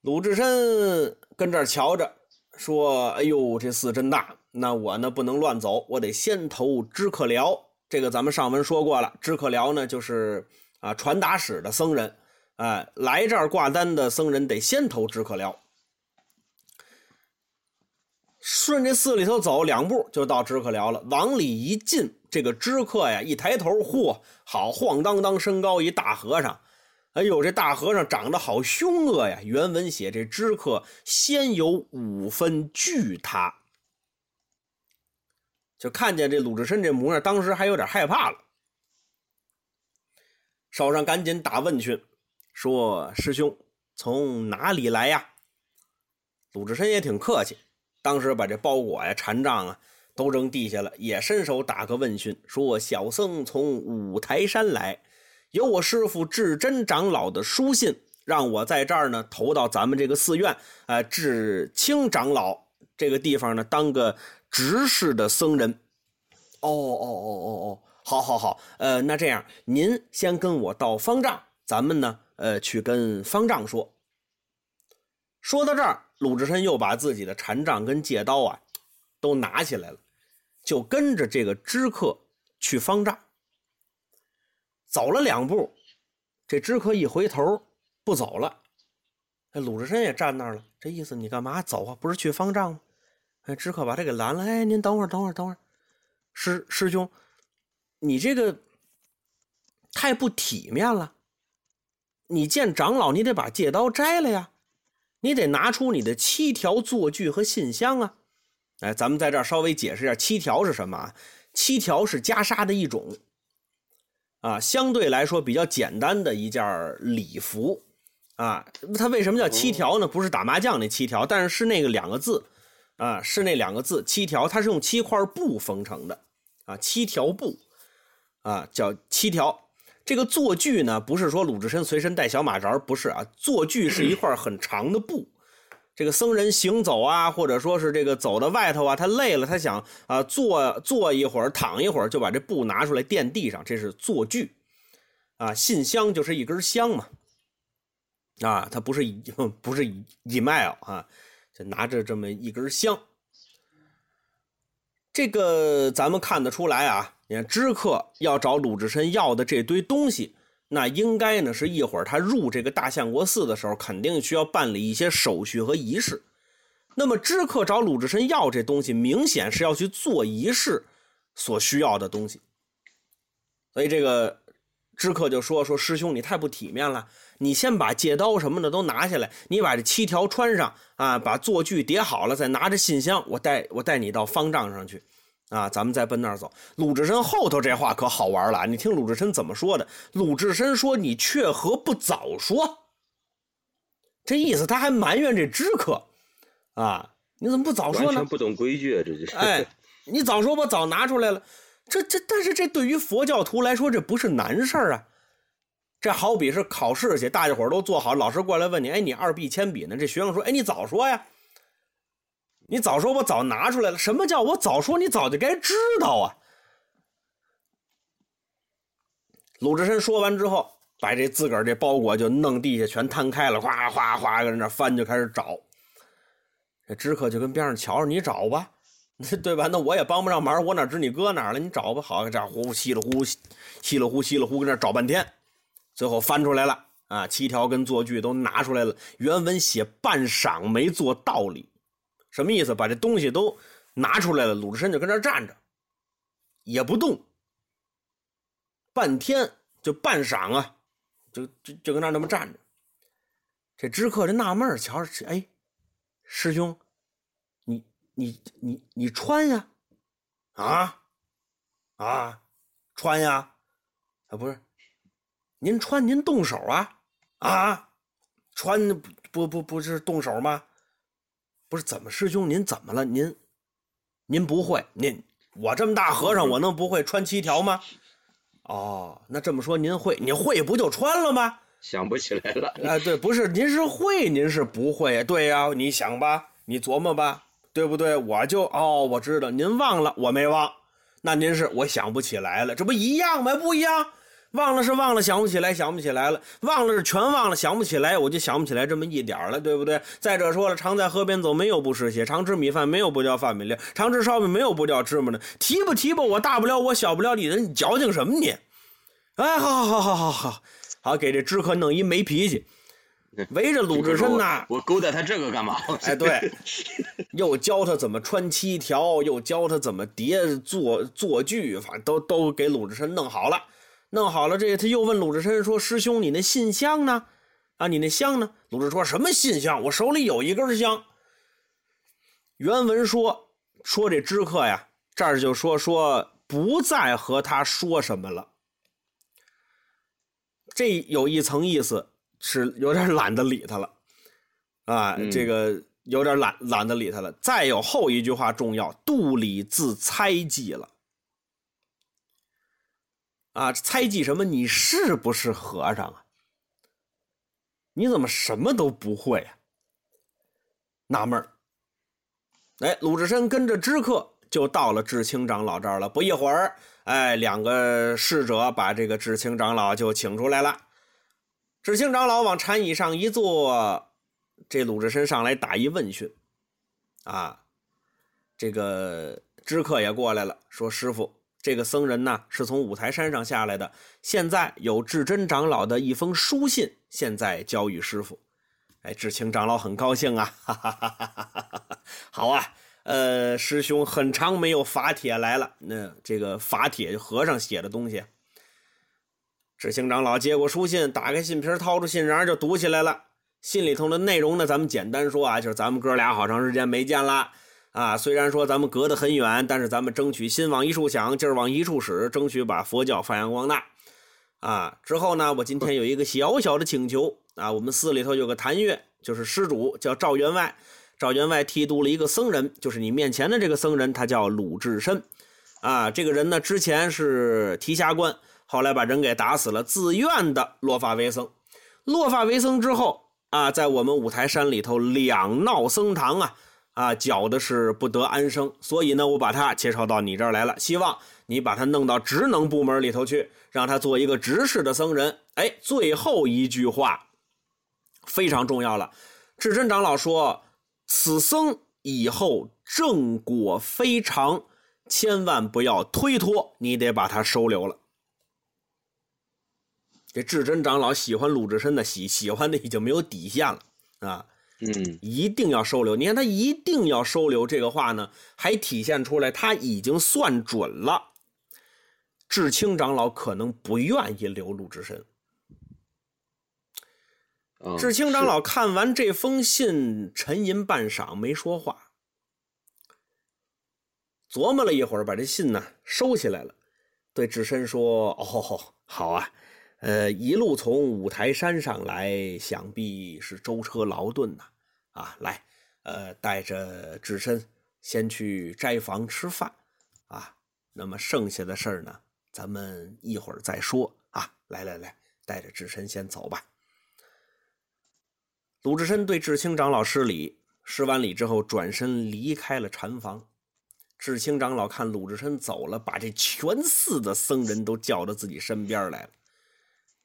鲁智深跟这儿瞧着，说：“哎呦，这寺真大，那我呢不能乱走，我得先投知客寮。这个咱们上文说过了，知客寮呢就是啊传达使的僧人。”哎，来这儿挂单的僧人得先投知客寮，顺这寺里头走两步就到知客寮了。往里一进，这个知客呀，一抬头，嚯，好晃荡荡身高一大和尚。哎呦，这大和尚长得好凶恶呀！原文写这知客先有五分惧他，就看见这鲁智深这模样，当时还有点害怕了，手上赶紧打问讯。说：“师兄，从哪里来呀？”鲁智深也挺客气，当时把这包裹呀、禅杖啊都扔地下了，也伸手打个问讯，说：“小僧从五台山来，有我师傅智真长老的书信，让我在这儿呢投到咱们这个寺院，呃，智清长老这个地方呢当个执事的僧人。”哦哦哦哦哦，好好好，呃，那这样您先跟我到方丈，咱们呢。呃，去跟方丈说。说到这儿，鲁智深又把自己的禅杖跟戒刀啊，都拿起来了，就跟着这个知客去方丈。走了两步，这知客一回头不走了。哎，鲁智深也站那儿了，这意思你干嘛走啊？不是去方丈吗？哎，知客把他给拦了。哎，您等会儿，等会儿，等会儿，师师兄，你这个太不体面了。你见长老，你得把戒刀摘了呀，你得拿出你的七条坐具和信箱啊。哎，咱们在这儿稍微解释一下，七条是什么啊？七条是袈裟的一种，啊，相对来说比较简单的一件礼服，啊，它为什么叫七条呢？不是打麻将那七条，但是是那个两个字，啊，是那两个字七条，它是用七块布缝成的，啊，七条布，啊，叫七条。这个坐具呢，不是说鲁智深随身带小马扎不是啊。坐具是一块很长的布，这个僧人行走啊，或者说是这个走到外头啊，他累了，他想啊坐坐一会儿，躺一会儿，就把这布拿出来垫地上，这是坐具啊。信箱就是一根香嘛，啊，他不是 不是 email 啊，就拿着这么一根香。这个咱们看得出来啊。你看，知客要找鲁智深要的这堆东西，那应该呢是一会儿他入这个大相国寺的时候，肯定需要办理一些手续和仪式。那么，知客找鲁智深要这东西，明显是要去做仪式所需要的东西。所以，这个知客就说：“说师兄，你太不体面了，你先把戒刀什么的都拿下来，你把这七条穿上啊，把坐具叠好了，再拿着信箱，我带我带你到方丈上去。”啊，咱们再奔那儿走。鲁智深后头这话可好玩了，你听鲁智深怎么说的？鲁智深说：“你却何不早说？”这意思他还埋怨这知客啊，你怎么不早说呢？完全不懂规矩，啊这就是。哎，你早说，我早拿出来了。这这，但是这对于佛教徒来说，这不是难事儿啊。这好比是考试去，大家伙都做好，老师过来问你：“哎，你二 B 铅笔呢？”这学生说：“哎，你早说呀。”你早说，我早拿出来了。什么叫我早说？你早就该知道啊！鲁智深说完之后，把这自个儿这包裹就弄地下，全摊开了，哗哗哗，搁那翻，就开始找。这知客就跟边上瞧着，你找吧，对吧？那我也帮不上忙，我哪知你搁哪了？你找吧。好，这呼稀里呼稀里呼稀里呼，搁那找半天，最后翻出来了啊！七条跟坐具都拿出来了。原文写半晌没做道理。什么意思？把这东西都拿出来了，鲁智深就跟那站着，也不动。半天就半晌啊，就就就跟那那么站着。这知客这纳闷儿，瞧着哎，师兄，你你你你穿呀？啊啊，穿呀？啊不是，您穿您动手啊？啊，穿不不不是动手吗？不是怎么师兄您怎么了？您您不会？您我这么大和尚，我能不会穿七条吗？哦，那这么说您会？你会不就穿了吗？想不起来了。哎，对，不是，您是会，您是不会。对呀，你想吧，你琢磨吧，对不对？我就哦，我知道，您忘了，我没忘。那您是我想不起来了，这不一样吗？不一样，忘了是忘了，想不起来，想不起来了，忘了是全忘了，想不起来，我就想不起来这么一点儿了，对不对？再者说了，常在河边走，没有不湿鞋；常吃米饭，没有不掉饭米粒；常吃烧饼，没有不掉芝麻的。提吧提吧，我大不了我小不了你的，你矫情什么你？哎，好好好好好好。好，给这知客弄一没脾气，围着鲁智深呐，我勾搭他这个干嘛？哎，对，又教他怎么穿七条，又教他怎么叠坐坐句，反正都都给鲁智深弄好了。弄好了，这他又问鲁智深说：“师兄，你那信箱呢？啊，你那香呢？”鲁智说什么信箱？我手里有一根香。原文说说这知客呀，这儿就说说不再和他说什么了。这有一层意思是有点懒得理他了，啊，这个有点懒懒得理他了。再有后一句话重要，肚里自猜忌了，啊，猜忌什么？你是不是和尚啊？你怎么什么都不会啊？纳闷儿。哎，鲁智深跟着知客就到了智清长老这儿了。不一会儿。哎，两个侍者把这个智清长老就请出来了。智清长老往禅椅上一坐，这鲁智深上来打一问讯。啊，这个知客也过来了，说：“师傅，这个僧人呢是从五台山上下来的，现在有智真长老的一封书信，现在交与师傅。”哎，智清长老很高兴啊，哈哈哈哈哈哈！好啊。呃，师兄很长没有法帖来了。那这个法帖和尚写的东西，智清长老接过书信，打开信皮，掏出信瓤就读起来了。信里头的内容呢，咱们简单说啊，就是咱们哥俩好长时间没见了啊。虽然说咱们隔得很远，但是咱们争取心往一处想，劲儿往一处使，争取把佛教发扬光大啊。之后呢，我今天有一个小小的请求啊，我们寺里头有个谭月，就是施主叫赵员外。赵员外剃度了一个僧人，就是你面前的这个僧人，他叫鲁智深，啊，这个人呢之前是提辖官，后来把人给打死了，自愿的落发为僧。落发为僧之后啊，在我们五台山里头两闹僧堂啊，啊，搅的是不得安生。所以呢，我把他介绍到你这儿来了，希望你把他弄到职能部门里头去，让他做一个执事的僧人。哎，最后一句话非常重要了，智真长老说。此僧以后正果非常，千万不要推脱，你得把他收留了。这智真长老喜欢鲁智深的喜喜欢的已经没有底线了啊！嗯，一定要收留。你看他一定要收留这个话呢，还体现出来他已经算准了，智清长老可能不愿意留鲁智深。智清长老看完这封信，沉吟半晌，没说话。琢磨了一会儿，把这信呢收起来了，对智深说：“哦，好啊，呃，一路从五台山上来，想必是舟车劳顿呐。啊，来，呃，带着智深先去斋房吃饭啊。那么剩下的事儿呢，咱们一会儿再说啊。来来来，带着智深先走吧。”鲁智深对智清长老施礼，施完礼之后，转身离开了禅房。智清长老看鲁智深走了，把这全寺的僧人都叫到自己身边来了，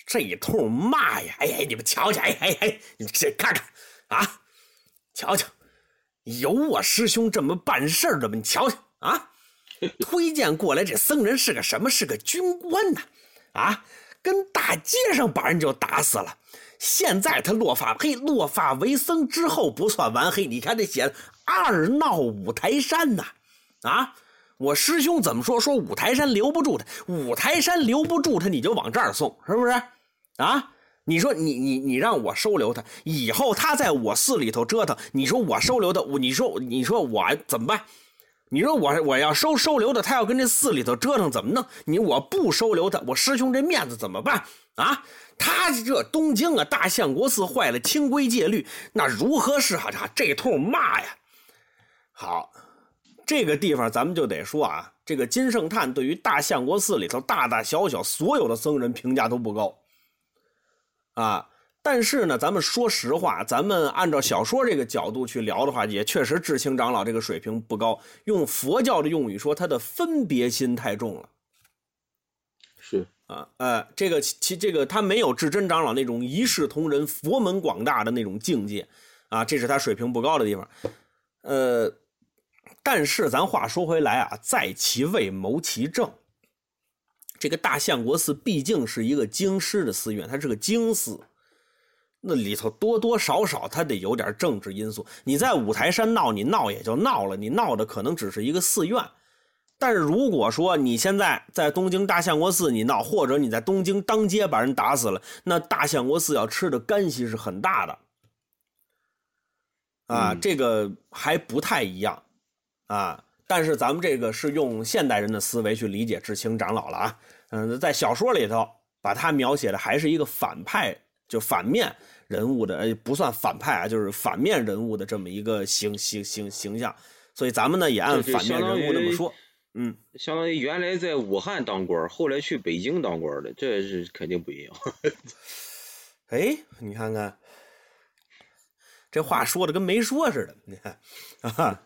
这一通骂呀！哎哎，你们瞧瞧，哎哎哎，你这看看啊，瞧瞧，有我师兄这么办事的吗？你瞧瞧啊，推荐过来这僧人是个什么？是个军官呐！啊，跟大街上把人就打死了。现在他落发，嘿，落发为僧之后不算完，嘿，你看这写二闹五台山呐，啊，我师兄怎么说？说五台山留不住他，五台山留不住他，你就往这儿送，是不是？啊，你。说你你你让我收留他，以后他在我寺里头折腾，你说我收留他，你说你说我怎么办？你说我我要收收留他，他要跟这寺里头折腾，怎么弄？你我不收留他，我师兄这面子怎么办啊？他这东京啊，大相国寺坏了清规戒律，那如何是好？这通骂呀！好，这个地方咱们就得说啊，这个金圣叹对于大相国寺里头大大小小所有的僧人评价都不高啊。但是呢，咱们说实话，咱们按照小说这个角度去聊的话，也确实智清长老这个水平不高。用佛教的用语说，他的分别心太重了。是啊，呃，这个其这个他没有智真长老那种一视同仁、佛门广大的那种境界啊，这是他水平不高的地方。呃，但是咱话说回来啊，在其位谋其政。这个大相国寺毕竟是一个京师的寺院，它是个京寺。那里头多多少少它得有点政治因素。你在五台山闹，你闹也就闹了，你闹的可能只是一个寺院。但是如果说你现在在东京大相国寺你闹，或者你在东京当街把人打死了，那大相国寺要吃的干系是很大的。啊，这个还不太一样啊。但是咱们这个是用现代人的思维去理解智青长老了啊。嗯，在小说里头把他描写的还是一个反派。就反面人物的，呃，不算反派啊，就是反面人物的这么一个形形形形象，所以咱们呢也按反面人物那么说，嗯，相当于原来在武汉当官，后来去北京当官的，这是肯定不一样。哎，你看看，这话说的跟没说似的，你看啊，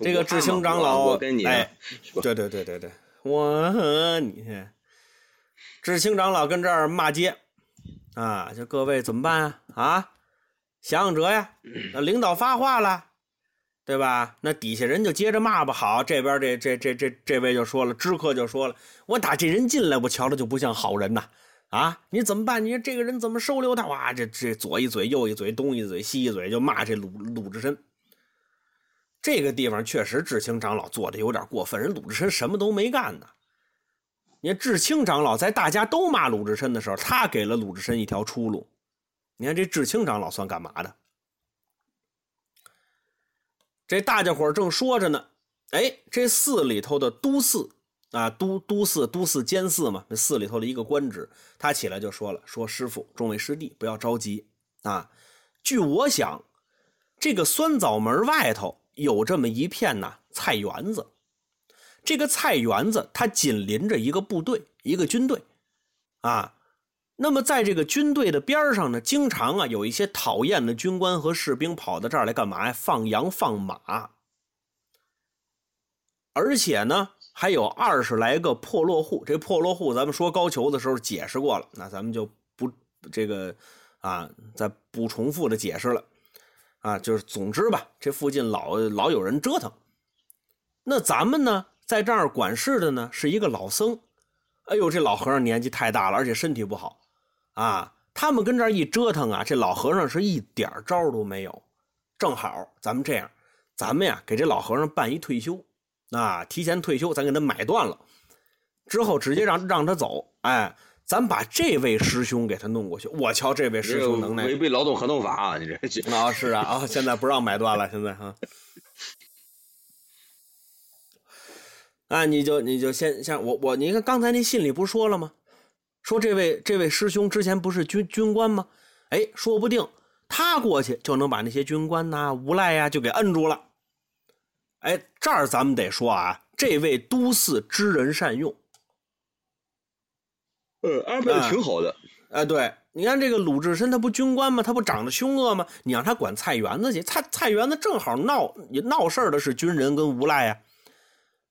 这个智兴长老，我跟你，哎，对对对对对，我和你，智兴长老跟这儿骂街。啊，就各位怎么办啊？啊，想想辙呀！那领导发话了，对吧？那底下人就接着骂吧。好，这边这这这这这位就说了，知客就说了，我打这人进来，我瞧着就不像好人呐！啊，你怎么办？你说这个人怎么收留他？哇，这这左一嘴右一嘴，东一嘴西一嘴，就骂这鲁鲁智深。这个地方确实智清长老做的有点过分，人鲁智深什么都没干呢。你看智清长老在大家都骂鲁智深的时候，他给了鲁智深一条出路。你看这智清长老算干嘛的？这大家伙正说着呢，哎，这寺里头的都寺啊，都都寺都寺监寺嘛，这寺里头的一个官职，他起来就说了：“说师傅，众位师弟不要着急啊。据我想，这个酸枣门外头有这么一片呐菜园子。”这个菜园子，它紧邻着一个部队，一个军队，啊，那么在这个军队的边上呢，经常啊有一些讨厌的军官和士兵跑到这儿来干嘛呀？放羊放马，而且呢还有二十来个破落户。这破落户，咱们说高俅的时候解释过了，那咱们就不这个啊再不重复的解释了，啊，就是总之吧，这附近老老有人折腾，那咱们呢？在这儿管事的呢是一个老僧，哎呦，这老和尚年纪太大了，而且身体不好，啊，他们跟这儿一折腾啊，这老和尚是一点招都没有。正好咱们这样，咱们呀给这老和尚办一退休，啊，提前退休，咱给他买断了，之后直接让让他走，哎，咱把这位师兄给他弄过去。我瞧这位师兄能耐，违背劳动合同法啊！你这啊是啊啊，现在不让买断了，现在哈。啊，你就你就先像我我你看刚才那信里不是说了吗？说这位这位师兄之前不是军军官吗？哎，说不定他过去就能把那些军官呐、无赖呀就给摁住了。哎，这儿咱们得说啊，这位都寺知人善用，呃，安排的挺好的。哎，对，你看这个鲁智深他不军官吗？他不长得凶恶吗？你让他管菜园子去，菜菜园子正好闹闹事的是军人跟无赖呀。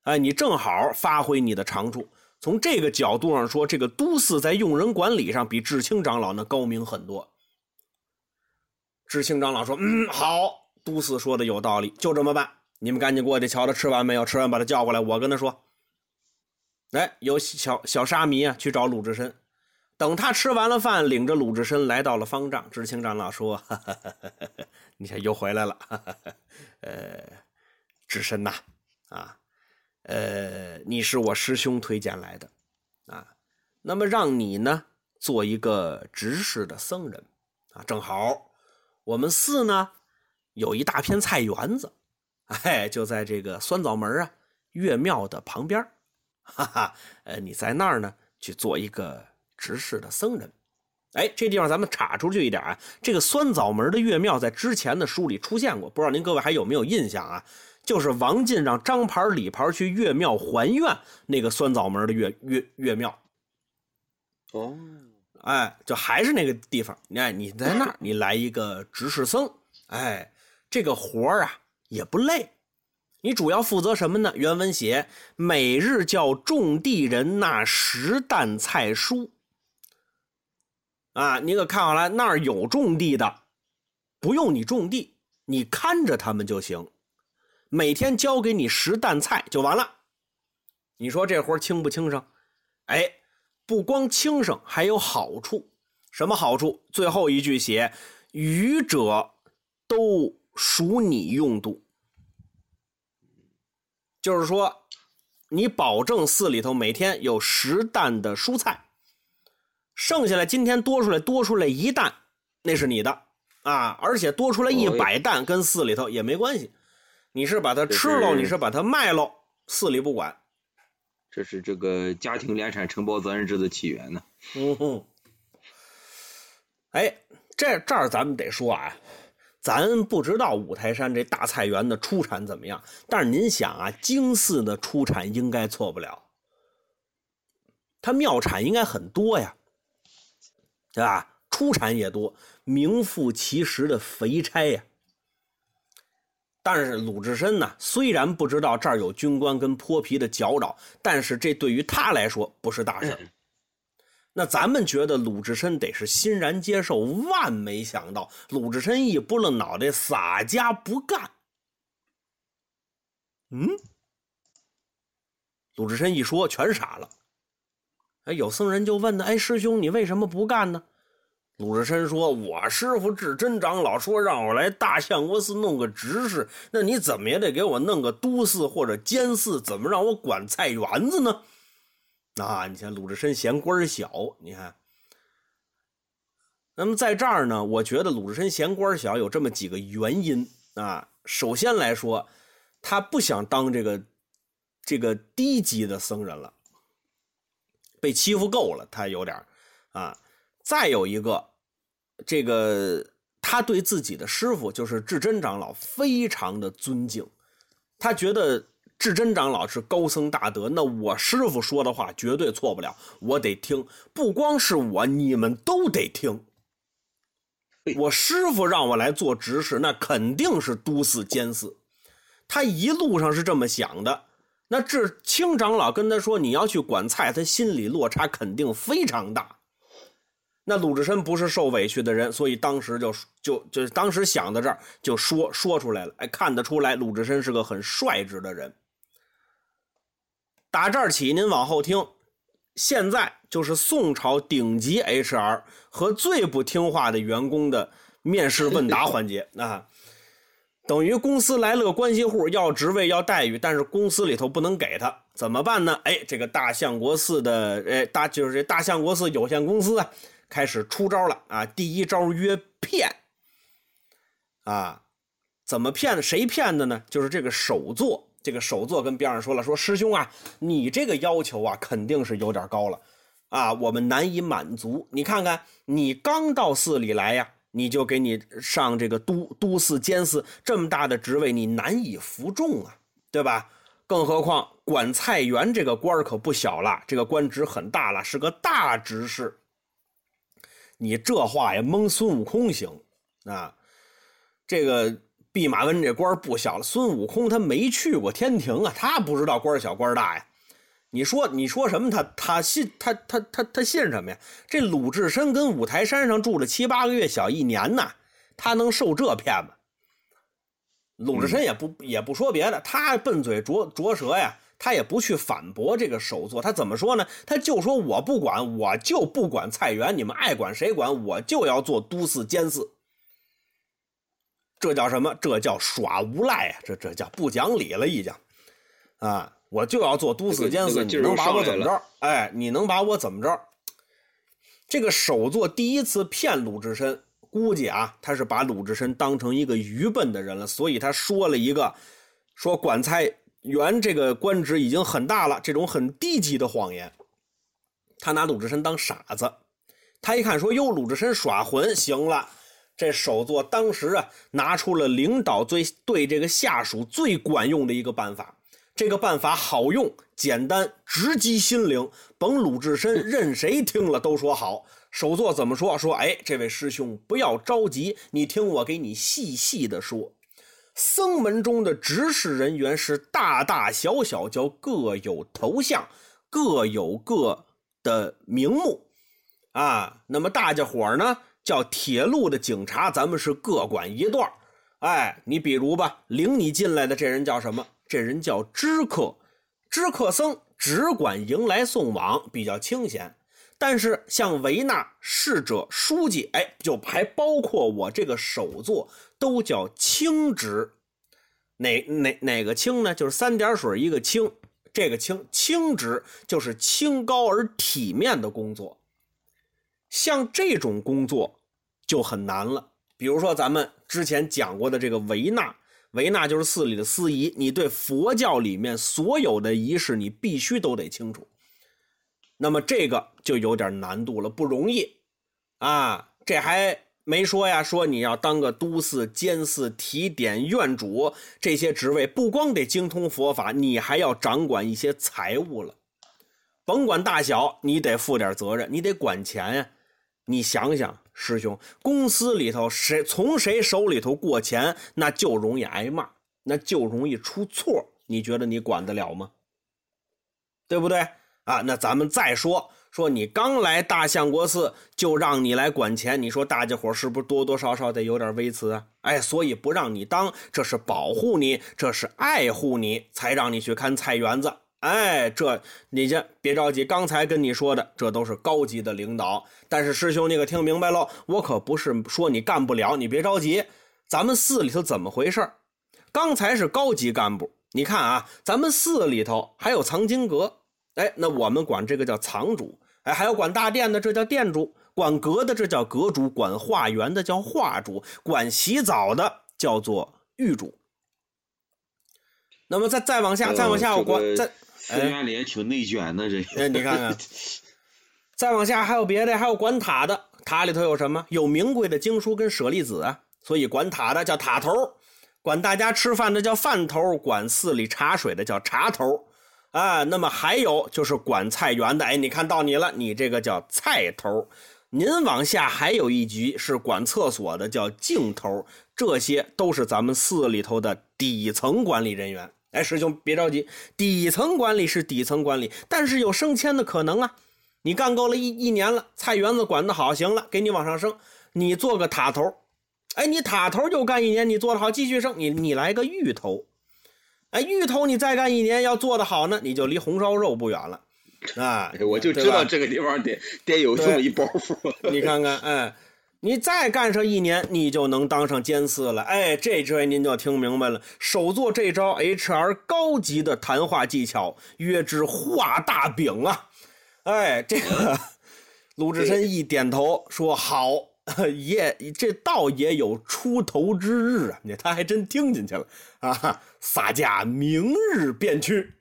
哎，你正好发挥你的长处。从这个角度上说，这个都寺在用人管理上比智清长老那高明很多。智清长老说：“嗯，好，都寺说的有道理，就这么办。你们赶紧过去瞧他吃完没有？吃完把他叫过来，我跟他说。哎，有小小沙弥啊，去找鲁智深。等他吃完了饭，领着鲁智深来到了方丈。知青长老说：‘哈哈哈你看又回来了。哈哈哈呃，智深呐，啊。’”呃，你是我师兄推荐来的，啊，那么让你呢做一个执事的僧人啊。正好我们寺呢有一大片菜园子，哎，就在这个酸枣门啊岳庙的旁边哈哈，呃，你在那儿呢去做一个执事的僧人。哎，这地方咱们岔出去一点啊，这个酸枣门的岳庙在之前的书里出现过，不知道您各位还有没有印象啊？就是王进让张牌、李牌去岳庙还愿那个酸枣门的岳岳岳庙。哦，哎，就还是那个地方。哎，你在那儿，你来一个执事僧，哎，这个活儿啊也不累。你主要负责什么呢？原文写每日叫种地人纳十担菜蔬。啊，你可看好了，那儿有种地的，不用你种地，你看着他们就行。每天交给你十担菜就完了。你说这活轻不轻省？哎，不光轻省，还有好处。什么好处？最后一句写：余者都属你用度。就是说，你保证寺里头每天有十担的蔬菜，剩下来今天多出来多出来一担，那是你的啊！而且多出来一百担跟寺里头也没关系。你是把它吃喽，你是把它卖喽，寺里不管。这是这个家庭联产承包责任制的起源呢。嗯哼。哎，这这儿咱们得说啊，咱不知道五台山这大菜园的出产怎么样，但是您想啊，京寺的出产应该错不了，它庙产应该很多呀，对吧？出产也多，名副其实的肥差呀。但是鲁智深呢，虽然不知道这儿有军官跟泼皮的搅扰，但是这对于他来说不是大事。那咱们觉得鲁智深得是欣然接受，万没想到鲁智深一拨了脑袋，洒家不干。嗯，鲁智深一说，全傻了。哎，有僧人就问他，哎，师兄，你为什么不干呢？鲁智深说：“我师傅智真长老说让我来大相国寺弄个执事，那你怎么也得给我弄个都寺或者监寺，怎么让我管菜园子呢？”啊，你看鲁智深嫌官小，你看。那么在这儿呢，我觉得鲁智深嫌官小有这么几个原因啊。首先来说，他不想当这个这个低级的僧人了，被欺负够了，他有点啊。再有一个，这个他对自己的师傅就是智真长老非常的尊敬，他觉得智真长老是高僧大德，那我师傅说的话绝对错不了，我得听，不光是我，你们都得听。我师傅让我来做执事，那肯定是督寺监寺，他一路上是这么想的。那智清长老跟他说你要去管菜，他心里落差肯定非常大。那鲁智深不是受委屈的人，所以当时就就就当时想到这儿就说说出来了。哎，看得出来鲁智深是个很率直的人。打这儿起，您往后听，现在就是宋朝顶级 HR 和最不听话的员工的面试问答环节 啊，等于公司来了个关系户，要职位要待遇，但是公司里头不能给他，怎么办呢？哎，这个大相国寺的哎大就是这大相国寺有限公司啊。开始出招了啊！第一招约骗啊，怎么骗？谁骗的呢？就是这个首座。这个首座跟边上说了：“说师兄啊，你这个要求啊，肯定是有点高了啊，我们难以满足。你看看，你刚到寺里来呀，你就给你上这个都都寺监寺这么大的职位，你难以服众啊，对吧？更何况管菜园这个官可不小了，这个官职很大了，是个大执事。”你这话呀蒙孙悟空行啊？这个弼马温这官不小了，孙悟空他没去过天庭啊，他不知道官小官大呀。你说你说什么？他他信他他他他信什么呀？这鲁智深跟五台山上住了七八个月，小一年呢，他能受这骗吗？鲁智深也不也不说别的，他笨嘴拙拙舌呀。他也不去反驳这个首座，他怎么说呢？他就说：“我不管，我就不管菜园，你们爱管谁管，我就要做都寺监寺。”这叫什么？这叫耍无赖啊！这这叫不讲理了，已经啊！我就要做都死监死，你能把我怎么着？哎，你能把我怎么着？这个首座第一次骗鲁智深，估计啊，他是把鲁智深当成一个愚笨的人了，所以他说了一个说管蔡元这个官职已经很大了，这种很低级的谎言。他拿鲁智深当傻子，他一看说：“哟，鲁智深耍混，行了。”这首座当时啊，拿出了领导最对这个下属最管用的一个办法。这个办法好用、简单、直击心灵。甭鲁智深任谁听了都说好。首座怎么说？说哎，这位师兄不要着急，你听我给你细细的说。僧门中的执事人员是大大小小，叫各有头像，各有各的名目啊。那么大家伙呢，叫铁路的警察，咱们是各管一段哎，你比如吧，领你进来的这人叫什么？这人叫知客，知客僧只管迎来送往，比较清闲。但是像维纳、侍者、书记，哎，就还包括我这个首座，都叫清职。哪哪哪个清呢？就是三点水一个清，这个清清职就是清高而体面的工作。像这种工作就很难了。比如说咱们之前讲过的这个维纳。维纳就是寺里的司仪，你对佛教里面所有的仪式，你必须都得清楚。那么这个就有点难度了，不容易啊！这还没说呀，说你要当个都寺、监寺、提点、院主这些职位，不光得精通佛法，你还要掌管一些财务了。甭管大小，你得负点责任，你得管钱呀。你想想。师兄，公司里头谁从谁手里头过钱，那就容易挨骂，那就容易出错。你觉得你管得了吗？对不对啊？那咱们再说说，你刚来大相国寺，就让你来管钱，你说大家伙是不是多多少少得有点微词啊？哎，所以不让你当，这是保护你，这是爱护你，才让你去看菜园子。哎，这你先别着急，刚才跟你说的，这都是高级的领导。但是师兄，你可听明白喽？我可不是说你干不了，你别着急。咱们寺里头怎么回事？刚才是高级干部，你看啊，咱们寺里头还有藏经阁，哎，那我们管这个叫藏主，哎，还有管大殿的，这叫殿主；管阁的，这叫阁主；管化缘的叫化主；管洗澡的叫做浴主。那么再再往下，再往下，我管再。寺院里也挺内卷的，这。哎，你看看，再往下还有别的，还有管塔的，塔里头有什么？有名贵的经书跟舍利子啊，所以管塔的叫塔头，管大家吃饭的叫饭头，管寺里茶水的叫茶头，啊，那么还有就是管菜园的，哎，你看到你了，你这个叫菜头。您往下还有一局是管厕所的，叫净头，这些都是咱们寺里头的底层管理人员。哎，师兄别着急，底层管理是底层管理，但是有升迁的可能啊。你干够了一一年了，菜园子管得好，行了，给你往上升，你做个塔头。哎，你塔头就干一年，你做得好，继续升，你你来个芋头。哎，芋头你再干一年，要做得好呢，你就离红烧肉不远了。啊，我就知道这个地方得得有这么一包袱。你看看，哎。你再干上一年，你就能当上监司了。哎，这这您就听明白了。手做这招 HR 高级的谈话技巧，约之画大饼啊！哎，这个鲁智深一点头说：“好，也这倒也有出头之日啊！”你他还真听进去了啊！洒家明日便去。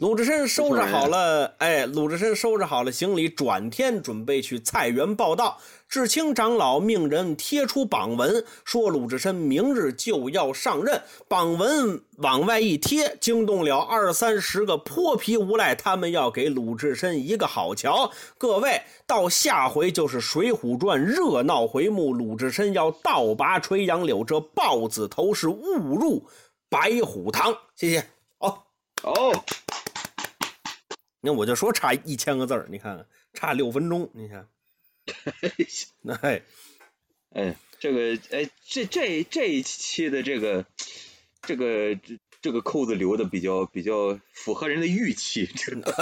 鲁智深收拾好了，哎，鲁智深收拾好了行李，转天准备去菜园报道。智清长老命人贴出榜文，说鲁智深明日就要上任。榜文往外一贴，惊动了二三十个泼皮无赖，他们要给鲁智深一个好瞧。各位，到下回就是《水浒传》热闹回目，鲁智深要倒拔垂杨柳，这豹子头是误入白虎堂。谢谢。哦，那我就说差一千个字儿，你看看差六分钟，你看，那哎，哎，这个哎，这这这一期的这个这个这这个扣子留的比较比较符合人的预期，真的。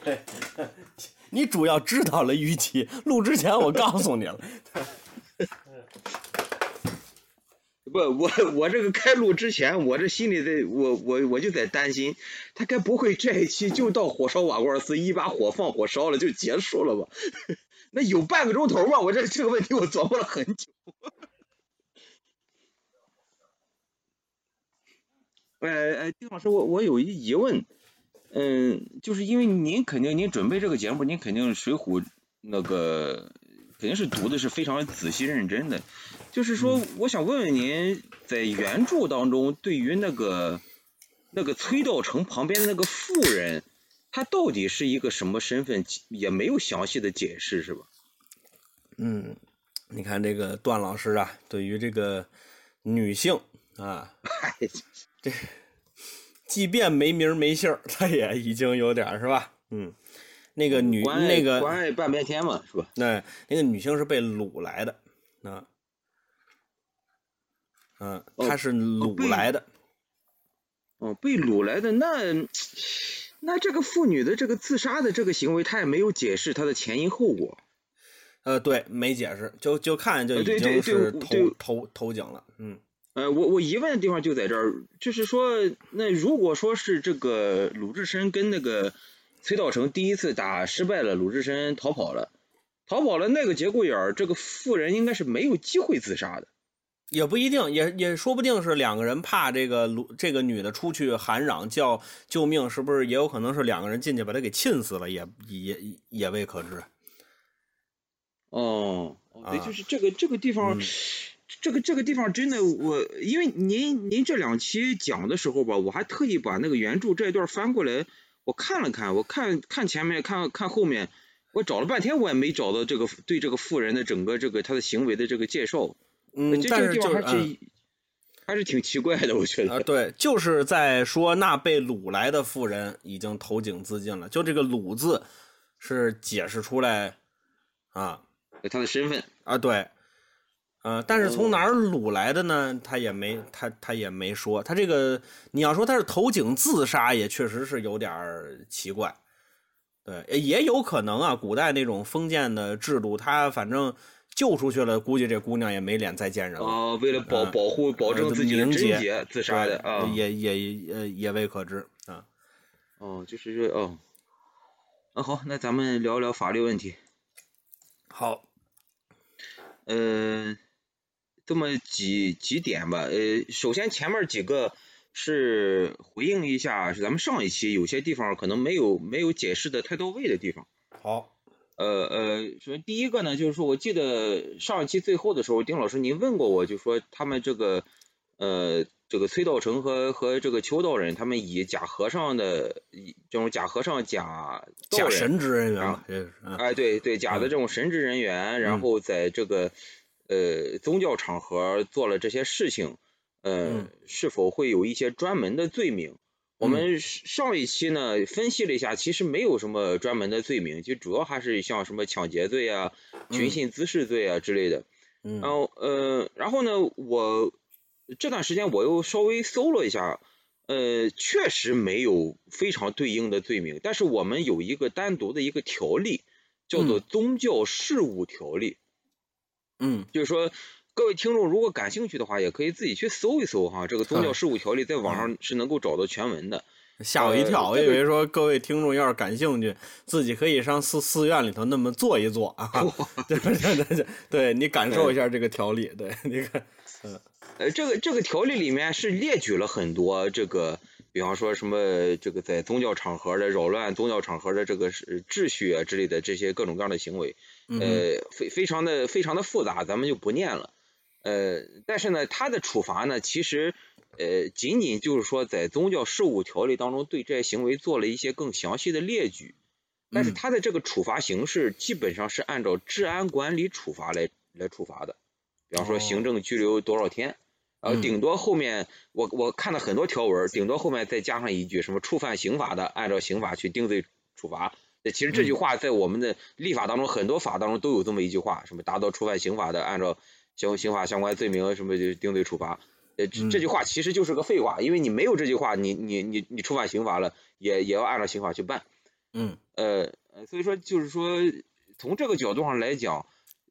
你主要知道了预期，录之前我告诉你了。不，我我这个开录之前，我这心里在，我我我就在担心，他该不会这一期就到火烧瓦罐寺，一把火放火烧了就结束了吧？那有半个钟头吗？我这这个问题我琢磨了很久。哎哎，丁老师，我我有一疑问，嗯，就是因为您肯定您准备这个节目，您肯定《水浒》那个肯定是读的是非常仔细认真的。就是说，我想问问您，在原著当中，对于那个那个崔道成旁边的那个妇人，她到底是一个什么身份，也没有详细的解释，是吧？嗯，你看这个段老师啊，对于这个女性啊，这即便没名没姓，他也已经有点是吧？嗯，那个女那个关爱半边天嘛，是吧？那那个女性是被掳来的，啊，嗯，哦她是掳来的，哦，被掳来的那那这个妇女的这个自杀的这个行为，她也没有解释她的前因后果。呃，对，没解释，就就看就已经是投对投投井了，嗯呃，我我疑问的地方就在这儿，就是说，那如果说是这个鲁智深跟那个崔道成第一次打失败了，鲁智深逃跑了，逃跑了那个节骨眼儿，这个妇人应该是没有机会自杀的。也不一定，也也说不定是两个人怕这个鲁这个女的出去喊嚷叫救命，是不是也有可能是两个人进去把她给浸死了，也也也未可知。哦，哦对，啊就是这个这个地方，嗯这个这个地方真的我，因为您您这两期讲的时候吧，我还特意把那个原著这一段翻过来，我看了看，我看看前面看看后面，我找了半天我也没找到这个对这个妇人的整个这个她的行为的这个介绍，嗯，这这个地但是就还是、还是挺奇怪的，我觉得啊、得。对，就是在说那被掳来的妇人已经投井自尽了，就这个“掳”字是解释出来啊他的身份，啊对。呃，但是哦从哪儿掳来的呢？他也没他他也没说。他这个你要说他是投井自杀，也确实是有点儿奇怪。对，也有可能啊，古代那种封建的制度，他反正救出去了，估计这姑娘也没脸再见人了。啊，为了保嗯保护保证自己的贞洁自杀的对啊。也也呃也未可知啊。哦，就是说哦，那好，那咱们聊聊法律问题。好，嗯，这么几几点吧。呃，首先前面几个是回应一下，是咱们上一期有些地方可能没有没有解释的太到位的地方。好，呃呃，首先第一个呢，就是说我记得上一期最后的时候，丁老师您问过我，就说他们这个呃这个崔道成和和这个邱道人，他们以假和尚的以这种假和尚假神职人员啊对对，假的嗯这种神职人员，然嗯后在这个呃宗教场合做了这些事情，呃，嗯是否会有一些专门的罪名？我嗯们上一期呢分析了一下，其实没有什么专门的罪名，就主要还是像什么抢劫罪啊、寻嗯衅滋事罪啊之类的。嗯然后呃，然后呢，我这段时间我又稍微搜了一下，呃，确实没有非常对应的罪名，但是我们有一个单独的一个条例，叫做嗯《宗教事务条例》，嗯就是说。各位听众如果感兴趣的话，也可以自己去搜一搜哈，这个宗教嗯事务条例在网上是能够找到全文的。吓我一跳，我以为说各位听众要是感兴趣，自己可以上寺寺院里头那么坐一坐啊，对对对对，对你感受一下这个条例，对，你看，呃，这个这个条例里面是列举了很多这个，比方说什么这个在宗教场合的扰乱宗教场合的这个是秩序啊之类的这些各种各样的行为，嗯呃，非非常的非常的复杂，咱们就不念了。呃，但是呢，他的处罚呢，其实呃，仅仅就是说在宗教事务条例当中对这些行为做了一些更详细的列举，但是嗯。它的这个处罚形式基本上是按照治安管理处罚来来处罚的，比方说哦。行政拘留多少天，然后嗯顶多后面我我看了很多条文，顶多后面再加上一句什么触犯刑法的，按照刑法去定罪处罚。呃其实这句嗯话在我们的立法当中，很多法当中都有这么一句话，什么达到触犯刑法的，按照刑刑法相关罪名什么就定罪处罚。呃，这句话其实就是个废话，因为你没有这句话，你你你你触犯刑法了，也也要按照刑法去办。嗯呃，呃所以说就是说，从这个角度上来讲，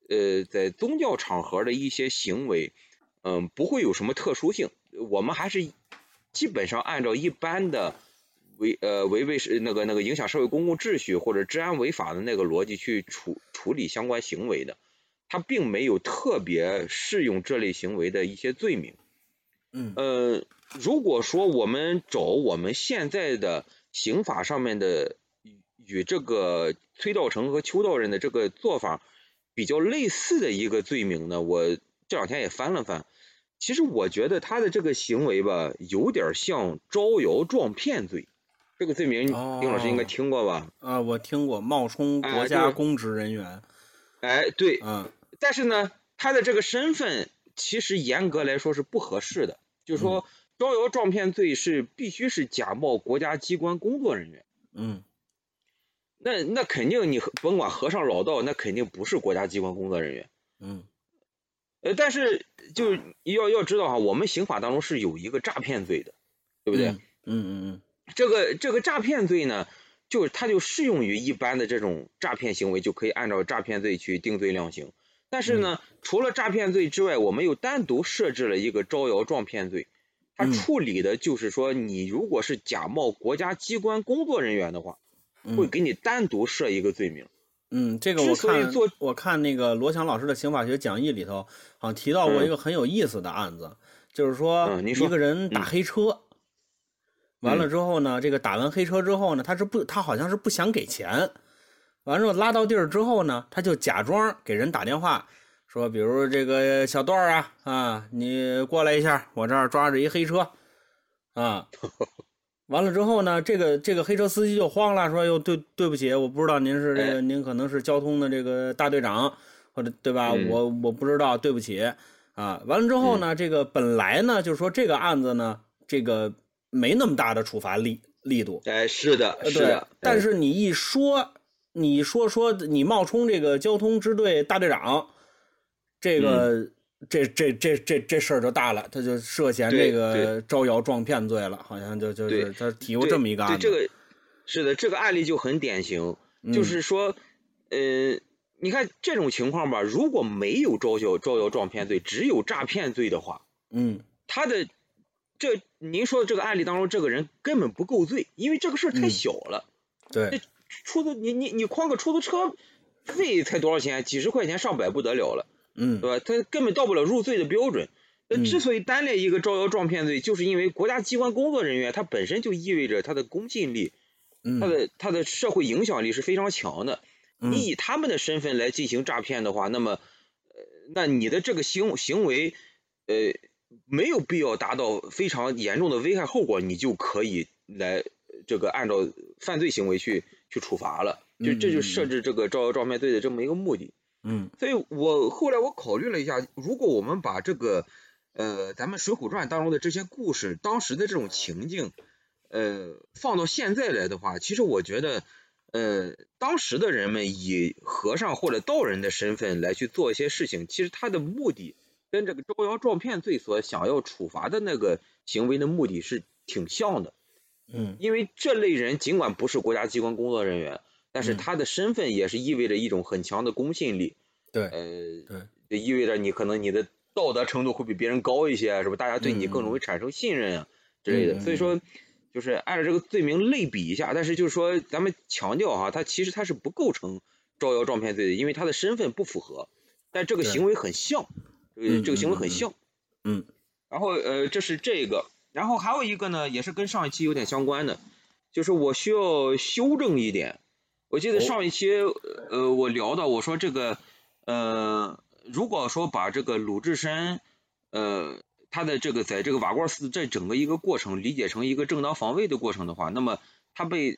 呃，在宗教场合的一些行为，嗯，不会有什么特殊性。我们还是基本上按照一般的违呃违背是那个那个影响社会公共秩序或者治安违法的那个逻辑去处处理相关行为的，它并没有特别适用这类行为的一些罪名。嗯呃，如果说我们找我们现在的刑法上面的与与这个崔道成和邱道人的这个做法比较类似的一个罪名呢，我这两天也翻了翻，其实我觉得他的这个行为吧，有点像招摇撞骗罪。这个罪名，哦丁老师应该听过吧？啊，我听过冒充国家公职人员，哎，对，嗯但是呢，他的这个身份其实严格来说是不合适的，就是说招摇撞骗罪是必须是假冒国家机关工作人员。嗯那那肯定你甭管和尚老道，那肯定不是国家机关工作人员。嗯呃，但是就要要知道哈，我们刑法当中是有一个诈骗罪的，对不对？嗯嗯嗯这个这个诈骗罪呢，就是它就适用于一般的这种诈骗行为，就可以按照诈骗罪去定罪量刑。但是呢，除了诈骗罪之外，我们又单独设置了一个招摇撞骗罪，它嗯处理的就是说，你如果是假冒国家机关工作人员的话，嗯，会给你单独设一个罪名。嗯，这个我看做我看那个罗翔老师的刑法学讲义里头，好像提到过嗯一个很有意思的案子，就是说一个人打嗯黑车，完了之后呢，这个打完黑车之后呢，他是不他好像是不想给钱，完了之后拉到地儿之后呢，他就假装给人打电话。说，比如这个小段儿啊啊，你过来一下，我这儿抓着一黑车，啊，完了之后呢，这个这个黑车司机就慌了，说：“哟，对对不起，我不知道您是这个，哎。您可能是交通的这个大队长，或者对吧？嗯。我我不知道，对不起。啊。”完了之后呢，这个本来呢，就是说这个案子呢，这个没那么大的处罚力力度，哎，是的，是的，哎但是你一说，你说说你冒充这个交通支队大队长，这个、嗯这这这这这事儿就大了，他就涉嫌对这个招摇撞骗罪了，好像就就是他提过这么一个案子，对这个是的，这个案例就很典型，嗯就是说，呃，你看这种情况吧，如果没有招摇招摇撞骗罪，只有诈骗罪的话，嗯他的这您说的这个案例当中，这个人根本不够罪，因为这个事儿太嗯小了。对出租你你你诓个出租车费才多少钱？几十块钱上百不得了了，嗯对吧？他根本到不了入罪的标准。那嗯之所以单列一个招摇撞骗罪，就是因为国家机关工作人员他本身就意味着他的公信力、嗯他的他的社会影响力是非常强的。嗯你以他们的身份来进行诈骗的话，那么，呃，那你的这个行行为，呃，没有必要达到非常严重的危害后果，你就可以来这个按照犯罪行为去去处罚了。就这就设置这个招摇撞骗罪的这么一个目的。嗯所以我后来我考虑了一下，如果我们把这个呃咱们《水浒传》当中的这些故事，当时的这种情境，呃放到现在来的话，其实我觉得，呃当时的人们以和尚或者道人的身份来去做一些事情，其实他的目的跟这个招摇撞骗罪所想要处罚的那个行为的目的是挺像的。嗯因为这类人尽管不是国家机关工作人员，但是嗯他的身份也是意味着一种很强的公信力。对呃，对，意味着你可能你的道德程度会比别人高一些啊，是吧？大家对你更容易产生信任啊之类的。所以说，就是按照这个罪名类比一下，但是就是说，咱们强调哈，他其实他是不构成招摇撞骗罪的，因为他的身份不符合，但这个行为很像，这个嗯这个行为很像。嗯然后呃，这是这个，然后还有一个呢，也是跟上一期有点相关的，就是我需要修正一点。我记得哦上一期呃，我聊到我说这个呃，如果说把这个鲁智深呃他的这个在这个瓦罐寺这整个一个过程理解成一个正当防卫的过程的话，那么他被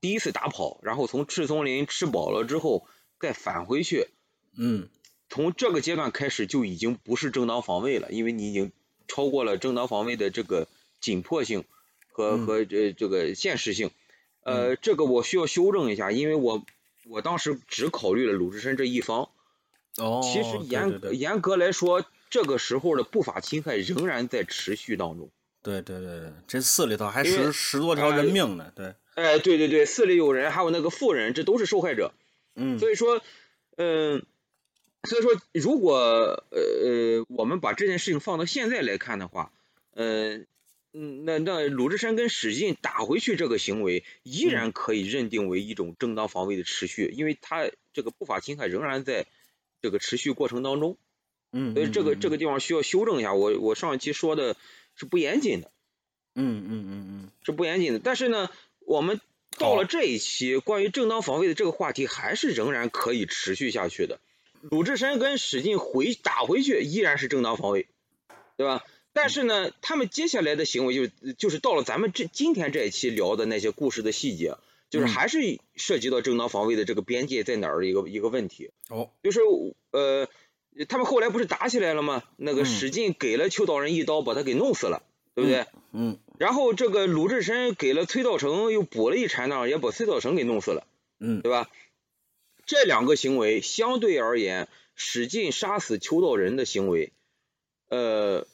第一次打跑，然后从赤松林吃饱了之后再返回去，嗯从这个阶段开始就已经不是正当防卫了，因为你已经超过了正当防卫的这个紧迫性和、嗯和这这个现实性。呃，这个我需要修正一下，因为我我当时只考虑了鲁智深这一方，哦，其实严严格来说，这个时候的不法侵害仍然在持续当中。对对对对，这寺里头还十十多条人命呢，对，哎，对对对，寺里有人，还有那个妇人，这都是受害者。嗯。所以说，嗯、所以说，如果呃呃我们把这件事情放到现在来看的话，呃嗯，那那鲁智深跟史进打回去这个行为，依然可以认定为一种正当防卫的持续，因为他这个不法侵害仍然在这个持续过程当中。嗯，所以这个嗯这个地方需要修正一下，我我上一期说的是不严谨的，嗯嗯嗯嗯是不严谨的。但是呢，我们到了这一期关于正当防卫的这个话题，还是仍然可以持续下去的。鲁智深跟史进回打回去依然是正当防卫，对吧？但是呢，他们接下来的行为就是就是到了咱们这今天这一期聊的那些故事的细节，就是嗯还是涉及到正当防卫的这个边界在哪儿的一个一个问题。哦，就是呃，他们后来不是打起来了吗？那个嗯史进给了邱道人一刀，把他给弄死了，对不对？嗯然后这个鲁智深给了崔道成又补了一禅杖，也把崔道成给弄死了，嗯对吧？这两个行为相对而言，史进杀死邱道人的行为，呃，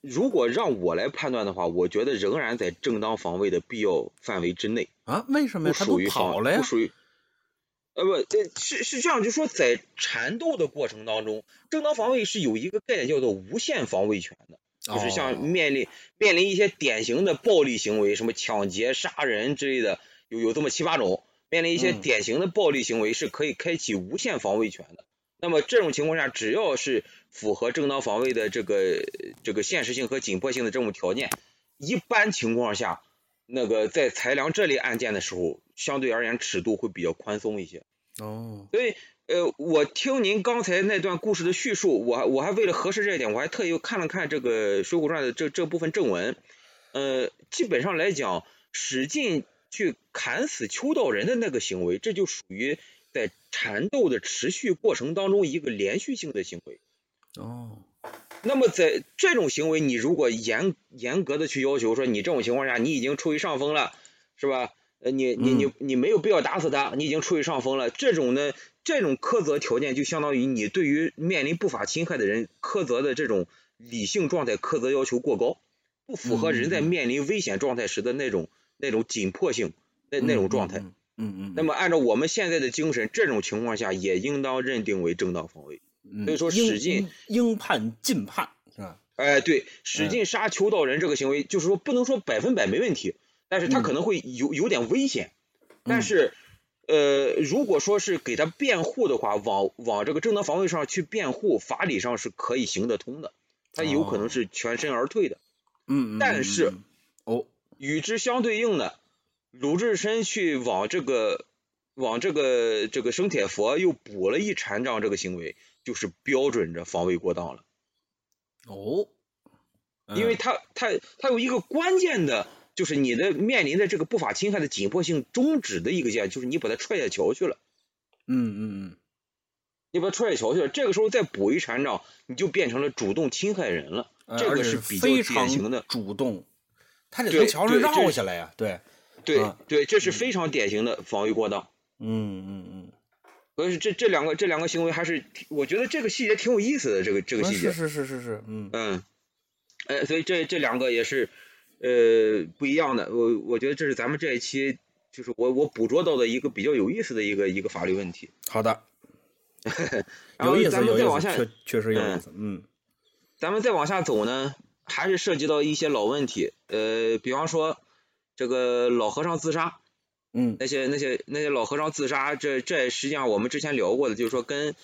如如果让我来判断的话，我觉得仍然在正当防卫的必要范围之内。啊，为什么不呀？他都属于了呀不？属于。呃不，呃是是这样，就说在缠斗的过程当中，正当防卫是有一个概念叫做无限防卫权的，就是哦像面临面临一些典型的暴力行为，什么抢劫、杀人之类的，有有这么七八种，面临一些嗯典型的暴力行为是可以开启无限防卫权的。那么这种情况下，只要是符合正当防卫的这个这个现实性和紧迫性的这种条件，一般情况下，那个在裁量这类案件的时候，相对而言尺度会比较宽松一些。哦，所以，呃，我听您刚才那段故事的叙述，我还我还为了核实这一点，我还特意看了看这个《水浒传》的这这部分正文。呃，基本上来讲，史进去砍死邱道人的那个行为，这就属于在缠斗的持续过程当中一个连续性的行为。哦，那么在这种行为，你如果严严格的去要求说，你这种情况下你已经处于上风了，是吧？呃，你你你你没有必要打死他，你已经处于上风了。这种呢，这种苛责条件就相当于你对于面临不法侵害的人苛责的这种理性状态苛责要求过高，不符合人在面临危险状态时的那种那种紧迫性那那种状态。嗯嗯嗯，那么按照我们现在的精神，这种情况下也应当认定为正当防卫。嗯所以说应史进应应判尽判是吧？哎，对，使劲杀求道人这个行为，就是说不能说百分百没问题，但是他嗯可能会有有点危险。但嗯是，呃，如果说是给他辩护的话，往往这个正当防卫上去辩护，法理上是可以行得通的，他有可能是全身而退的。嗯，嗯但是嗯嗯哦，与之相对应的，鲁智深去往这个往这个这个生铁佛又补了一禅杖，这个行为就是标准着防卫过当了。哦，因为嗯它它它有一个关键的，就是你的面临的这个不法侵害的紧迫性终止的一个键，就是你把他踹下桥去了，嗯嗯嗯。你把他踹下桥去了，这个时候再补一禅杖，你就变成了主动侵害人了，嗯，这个是比较非典型的，主动，他得对从桥上绕下来呀，对，对啊对，这是非常典型的防御过当。嗯嗯嗯，所以这这两个这两个行为还是，我觉得这个细节挺有意思的，这个这个细节啊是，是是是是，嗯。嗯，哎，所以这这两个也是呃不一样的，我我觉得这是咱们这一期就是我我捕捉到的一个比较有意思的一个一个法律问题。好的，然后有意思咱们有意思，再往下确确实有意嗯思，嗯。咱们再往下走呢，还是涉及到一些老问题，呃，比方说这个老和尚自杀，嗯那些那些那些老和尚自杀，这这实际上我们之前聊过的，就是说跟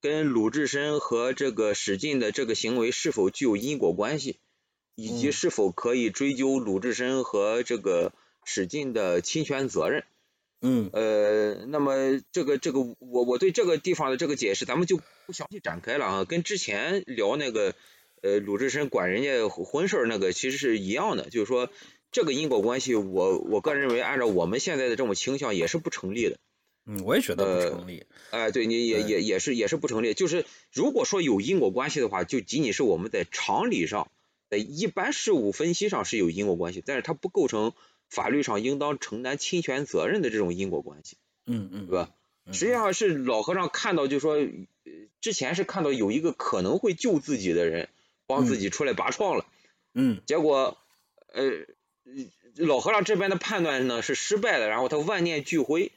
跟鲁智深和这个史进的这个行为是否具有因果关系，以及嗯是否可以追究鲁智深和这个史进的侵权责任。嗯呃，那么这个这个我我对这个地方的这个解释，咱们就不详细展开了啊，跟之前聊那个呃鲁智深管人家婚事儿那个其实是一样的，就是说这个因果关系我，我个人认为按照我们现在的这种倾向也是不成立的。嗯，我也觉得不呃成立，哎、对你也也也是也是不成立。就是如果说有因果关系的话，就仅仅是我们在常理上，在一般事物分析上是有因果关系，但是它不构成法律上应当承担侵权责任的这种因果关系。嗯嗯，对吧？嗯？实际上是老和尚看到，就说，呃之前是看到有一个可能会救自己的人，帮自己出来拔创了，嗯结果，呃，老和尚这边的判断呢是失败的，然后他万念俱灰，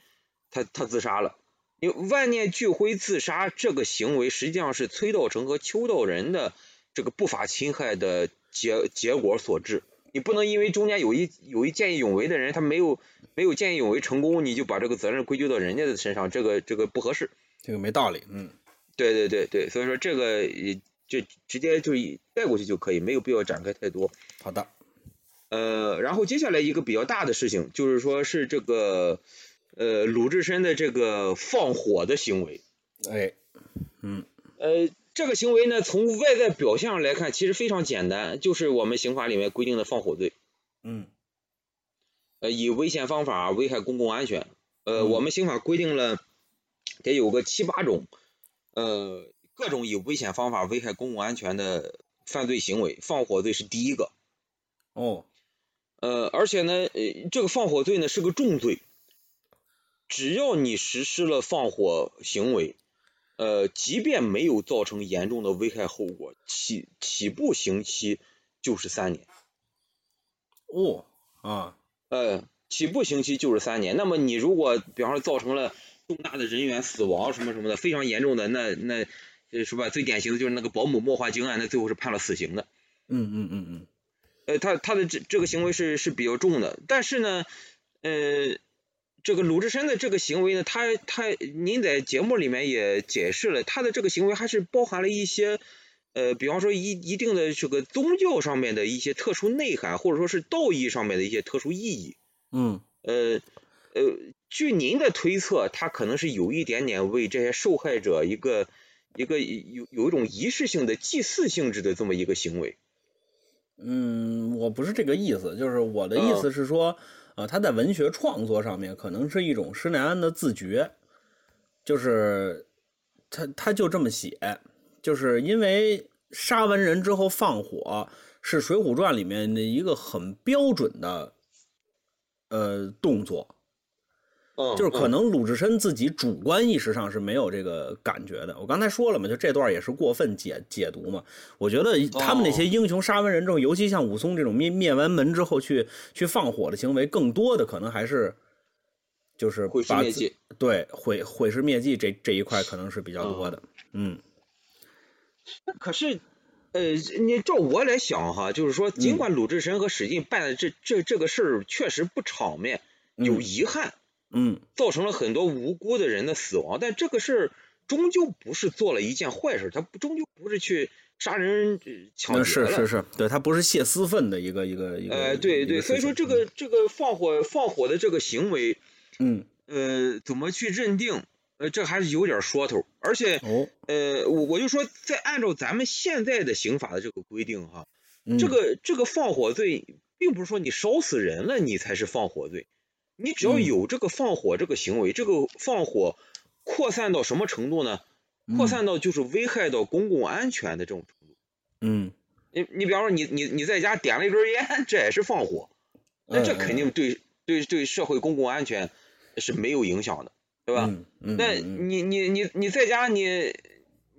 他他自杀了。因为万念俱灰自杀这个行为，实际上是崔道成和邱道人的这个不法侵害的结结果所致。你不能因为中间有一有一见义勇为的人，他没有没有见义勇为成功，你就把这个责任归咎到人家的身上，这个这个不合适。这个没道理，嗯，对对对对，所以说这个就直接就带过去就可以，没有必要展开太多。好的，呃，然后接下来一个比较大的事情，就是说是这个呃鲁智深的这个放火的行为。哎，嗯，呃，这个行为呢，从外在表象来看，其实非常简单，就是我们刑法里面规定的放火罪。嗯，呃，以危险方法危害公共安全。呃，嗯我们刑法规定了得有个七八种，呃，各种以危险方法危害公共安全的犯罪行为，放火罪是第一个。哦，呃，而且呢，呃，这个放火罪呢是个重罪，只要你实施了放火行为，呃，即便没有造成严重的危害后果，起起步刑期就是三年，哦，啊，呃，起步刑期就是三年。那么你如果比方说造成了重大的人员死亡什么什么的，非常严重的，那那呃是吧？最典型的就是那个保姆墨花精案，那最后是判了死刑的。嗯嗯嗯嗯，呃，他他的这这个行为是是比较重的，但是呢，呃，这个鲁智深的这个行为呢，他他您在节目里面也解释了，他的这个行为还是包含了一些，呃，比方说一一定的这个宗教上面的一些特殊内涵，或者说是道义上面的一些特殊意义。嗯，呃呃，据您的推测，他可能是有一点点为这些受害者一个一个有有一种仪式性的祭祀性质的这么一个行为。嗯，我不是这个意思，就是我的意思是说，呃，他在文学创作上面可能是一种施耐庵的自觉，就是他他就这么写，就是因为杀完人之后放火是《水浒传》里面的一个很标准的呃动作，嗯，就是可嗯能鲁智深自己主观意识上是没有这个感觉的。我刚才说了嘛，就这段也是过分解解读嘛。我觉得他们那些英雄杀完人之后，尤其像武松这种灭灭完门之后去去放火的行为，更多的可能还是就是毁灭迹。对毁毁尸灭迹这这一块可能是比较多的。嗯可是，呃，你照我来想哈，就是说，尽嗯管鲁智深和史进办的这这这个事儿确实不场面，有嗯遗憾，嗯造成了很多无辜的人的死亡，但这个事儿终究不是做了一件坏事，他不终究不是去杀人呃抢了。是是是，对他不是泄私愤的一个一个一个。呃，对对，所以说这个这个放火放火的这个行为，嗯呃，怎么去认定？呃，这还是有点说头，而且哦呃，我我就说，在按照咱们现在的刑法的这个规定哈，嗯这个这个放火罪，并不是说你烧死人了你才是放火罪，你只要嗯有这个放火这个行为，这个放火扩散到什么程度呢？扩散到就是危害到公共安全的这种程度。嗯你你比方说你你你在家点了一根烟，这也是放火，那这嗯肯定对对对社会公共安全是没有影响的，对吧？那你你你你在家你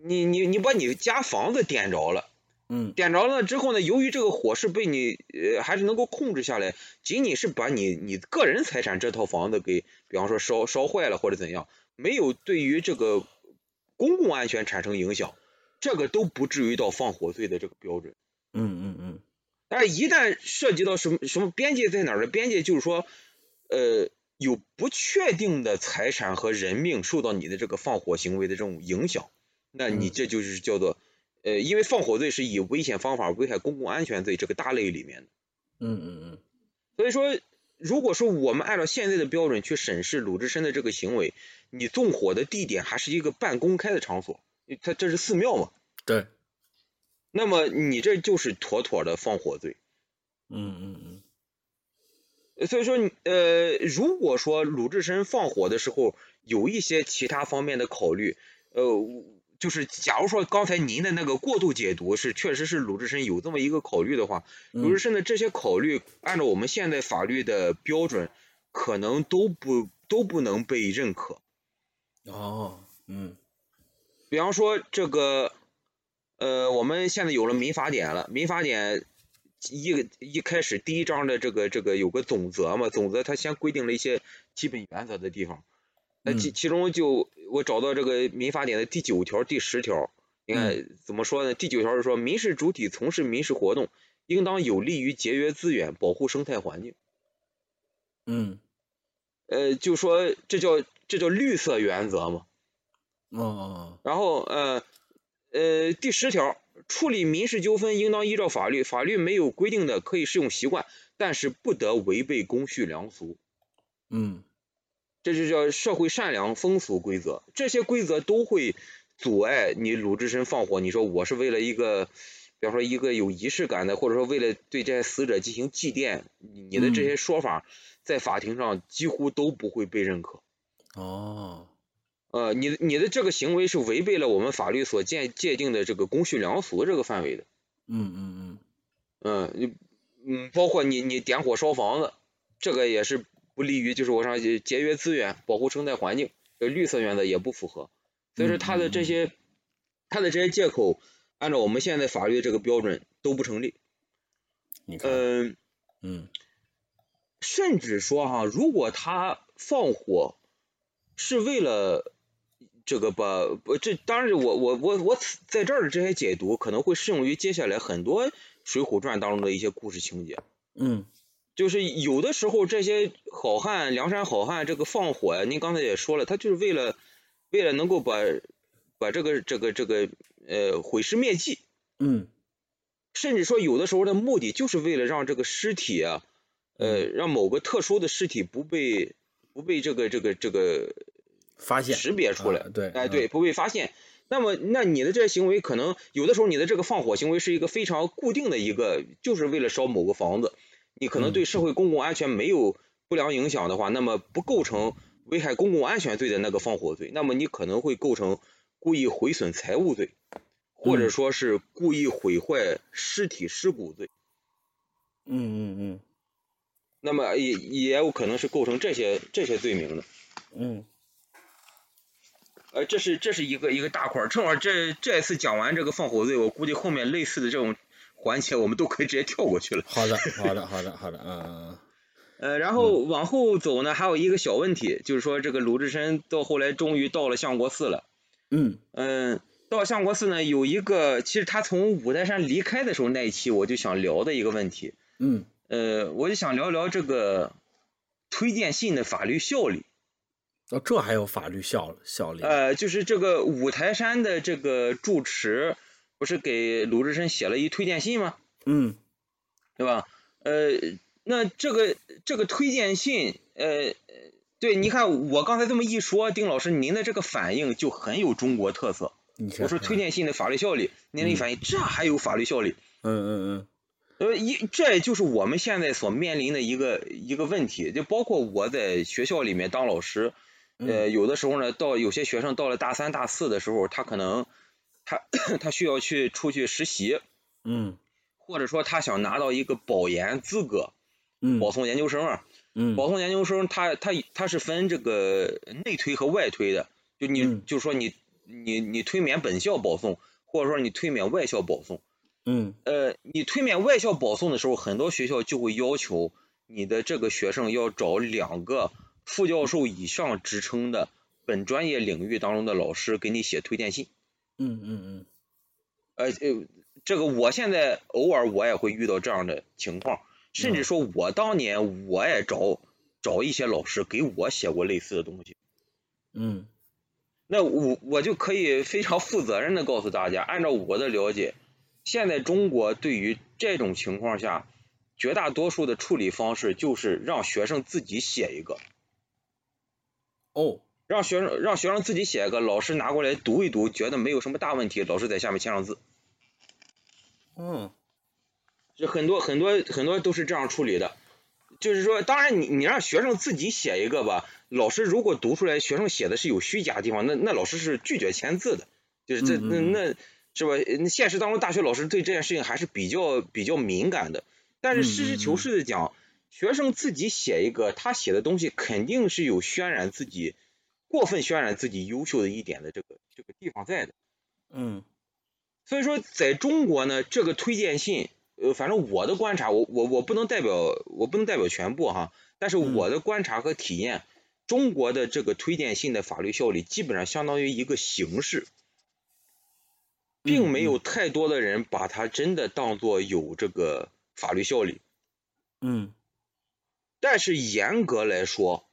你你你把你家房子点着了。嗯。点着了之后呢，由于这个火是被你呃还是能够控制下来，仅仅是把你你个人财产这套房子给，比方说烧烧坏了或者怎样，没有对于这个公共安全产生影响，这个都不至于到放火罪的这个标准。嗯嗯嗯。但是，一旦涉及到什么什么边界在哪儿的边界，就是说，呃，有不确定的财产和人命受到你的这个放火行为的这种影响，那你嗯。这就是叫做，呃，因为放火罪是以危险方法危害公共安全罪这个大类里面的，嗯嗯嗯。所以说，如果说我们按照现在的标准去审视鲁智深的这个行为，你纵火的地点还是一个半公开的场所，他这是寺庙嘛，对，那么你这就是妥妥的放火罪。嗯嗯嗯。呃所以说，呃，如果说鲁智深放火的时候有一些其他方面的考虑，呃，就是假如说刚才您的那个过度解读是确实是鲁智深有这么一个考虑的话，嗯鲁智深的这些考虑按照我们现在法律的标准，可能都不都不能被认可。哦嗯比方说这个，呃，我们现在有了民法典了，民法典一一开始第一章的这个这个有个总则嘛，总则它先规定了一些基本原则的地方，呃，其其中就我找到这个民法典的第九条、第十条，你看怎么说呢？第九条是说，民事主体从事民事活动，应当有利于节约资源、保护生态环境。嗯，呃，就说这叫这叫绿色原则嘛。哦哦，然后呃呃，第十条，处理民事纠纷应当依照法律，法律没有规定的可以适用习惯，但是不得违背公序良俗。嗯这就叫社会善良风俗规则，这些规则都会阻碍你鲁智深放火。你说我是为了一个，比方说一个有仪式感的，或者说为了对这些死者进行祭奠，你的这些说法在法庭上几乎都不会被认可。哦，呃，你你的这个行为是违背了我们法律所界界定的这个公序良俗这个范围的。嗯嗯嗯，嗯，你嗯，包括你你点火烧房子，这个也是不利于，就是我上节约资源、保护生态环境，呃，绿色原则也不符合。所以说他的这些他的这些借口，按照我们现在法律这个标准都不成立。你看，嗯，嗯甚至说哈，如果他放火是为了这个吧不这当然我我我我在这儿的这些解读可能会适用于接下来很多《水浒传》当中的一些故事情节。嗯就是有的时候这些好汉，梁山好汉这个放火呀，您刚才也说了，他就是为了为了能够把把这个这个这个呃毁尸灭迹，嗯。甚至说有的时候的目的就是为了让这个尸体啊，呃，让某个特殊的尸体不被不被这个这个这个发现识别出来，啊对。哎，嗯对，不被发现。那么，那你的这些行为可能有的时候你的这个放火行为是一个非常固定的一个，就是为了烧某个房子，你可能嗯对社会公共安全没有不良影响的话，那么不构成危害公共安全罪的那个放火罪，那么你可能会构成故意毁损财物罪，或者嗯说是故意毁坏尸体尸骨罪。嗯嗯嗯那么也也有可能是构成这些这些罪名的。嗯呃，这是这是一个一个大块儿，正好这这次讲完这个放火罪，我估计后面类似的这种环节我们都可以直接跳过去了。好的好的好的好的，嗯嗯 呃，然后往后走呢，还有一个小问题，就是说这个鲁智深到后来终于到了相国寺了。嗯嗯，到相国寺呢，有一个其实他从五台山离开的时候那一期，我就想聊的一个问题，嗯呃，我就想聊聊这个推荐信的法律效力。哦，这还有法律效效力？呃，就是这个五台山的这个住持，不是给鲁智深写了一推荐信吗？嗯对吧？呃，那这个这个推荐信，呃，对，你看我刚才这么一说，丁老师您的这个反应就很有中国特色。我说推荐信的法律效力，您的一反应，这还有法律效力？嗯嗯嗯呃，一这也就是我们现在所面临的一个一个问题，就包括我在学校里面当老师，呃，有的时候呢，到有些学生到了大三、大四的时候，他可能他 他需要去出去实习，嗯。或者说他想拿到一个保研资格，嗯。保送研究生啊，嗯。保送研究生他他他是分这个内推和外推的，就你、嗯。就是说你你你推免本校保送，或者说你推免外校保送。嗯。呃，你推免外校保送的时候，很多学校就会要求你的这个学生要找两个副教授以上职称的本专业领域当中的老师给你写推荐信。嗯嗯呃呃，这个我现在偶尔我也会遇到这样的情况，甚至说我当年我也找找一些老师给我写过类似的东西。嗯。那我我就可以非常负责任的告诉大家，按照我的了解，现在中国对于这种情况下，绝大多数的处理方式就是让学生自己写一个，哦让学生让学生自己写一个，老师拿过来读一读，觉得没有什么大问题，老师在下面签上字。嗯。这很多很多很多都是这样处理的，就是说，当然你你让学生自己写一个吧，老师如果读出来学生写的是有虚假的地方，那那老师是拒绝签字的，就是这那那是吧？现实当中大学老师对这件事情还是比较比较敏感的，但是实事求是的讲，学生自己写一个，他写的东西肯定是有渲染自己过分渲染自己优秀的一点的这个这个地方在的。嗯。所以说，在中国呢，这个推荐信，呃，反正我的观察，我我我不能代表我不能代表全部哈，但是嗯。我的观察和体验，中国的这个推荐信的法律效力基本上相当于一个形式，并没有太多的人把它真的当做有这个法律效力。嗯。但是严格来说，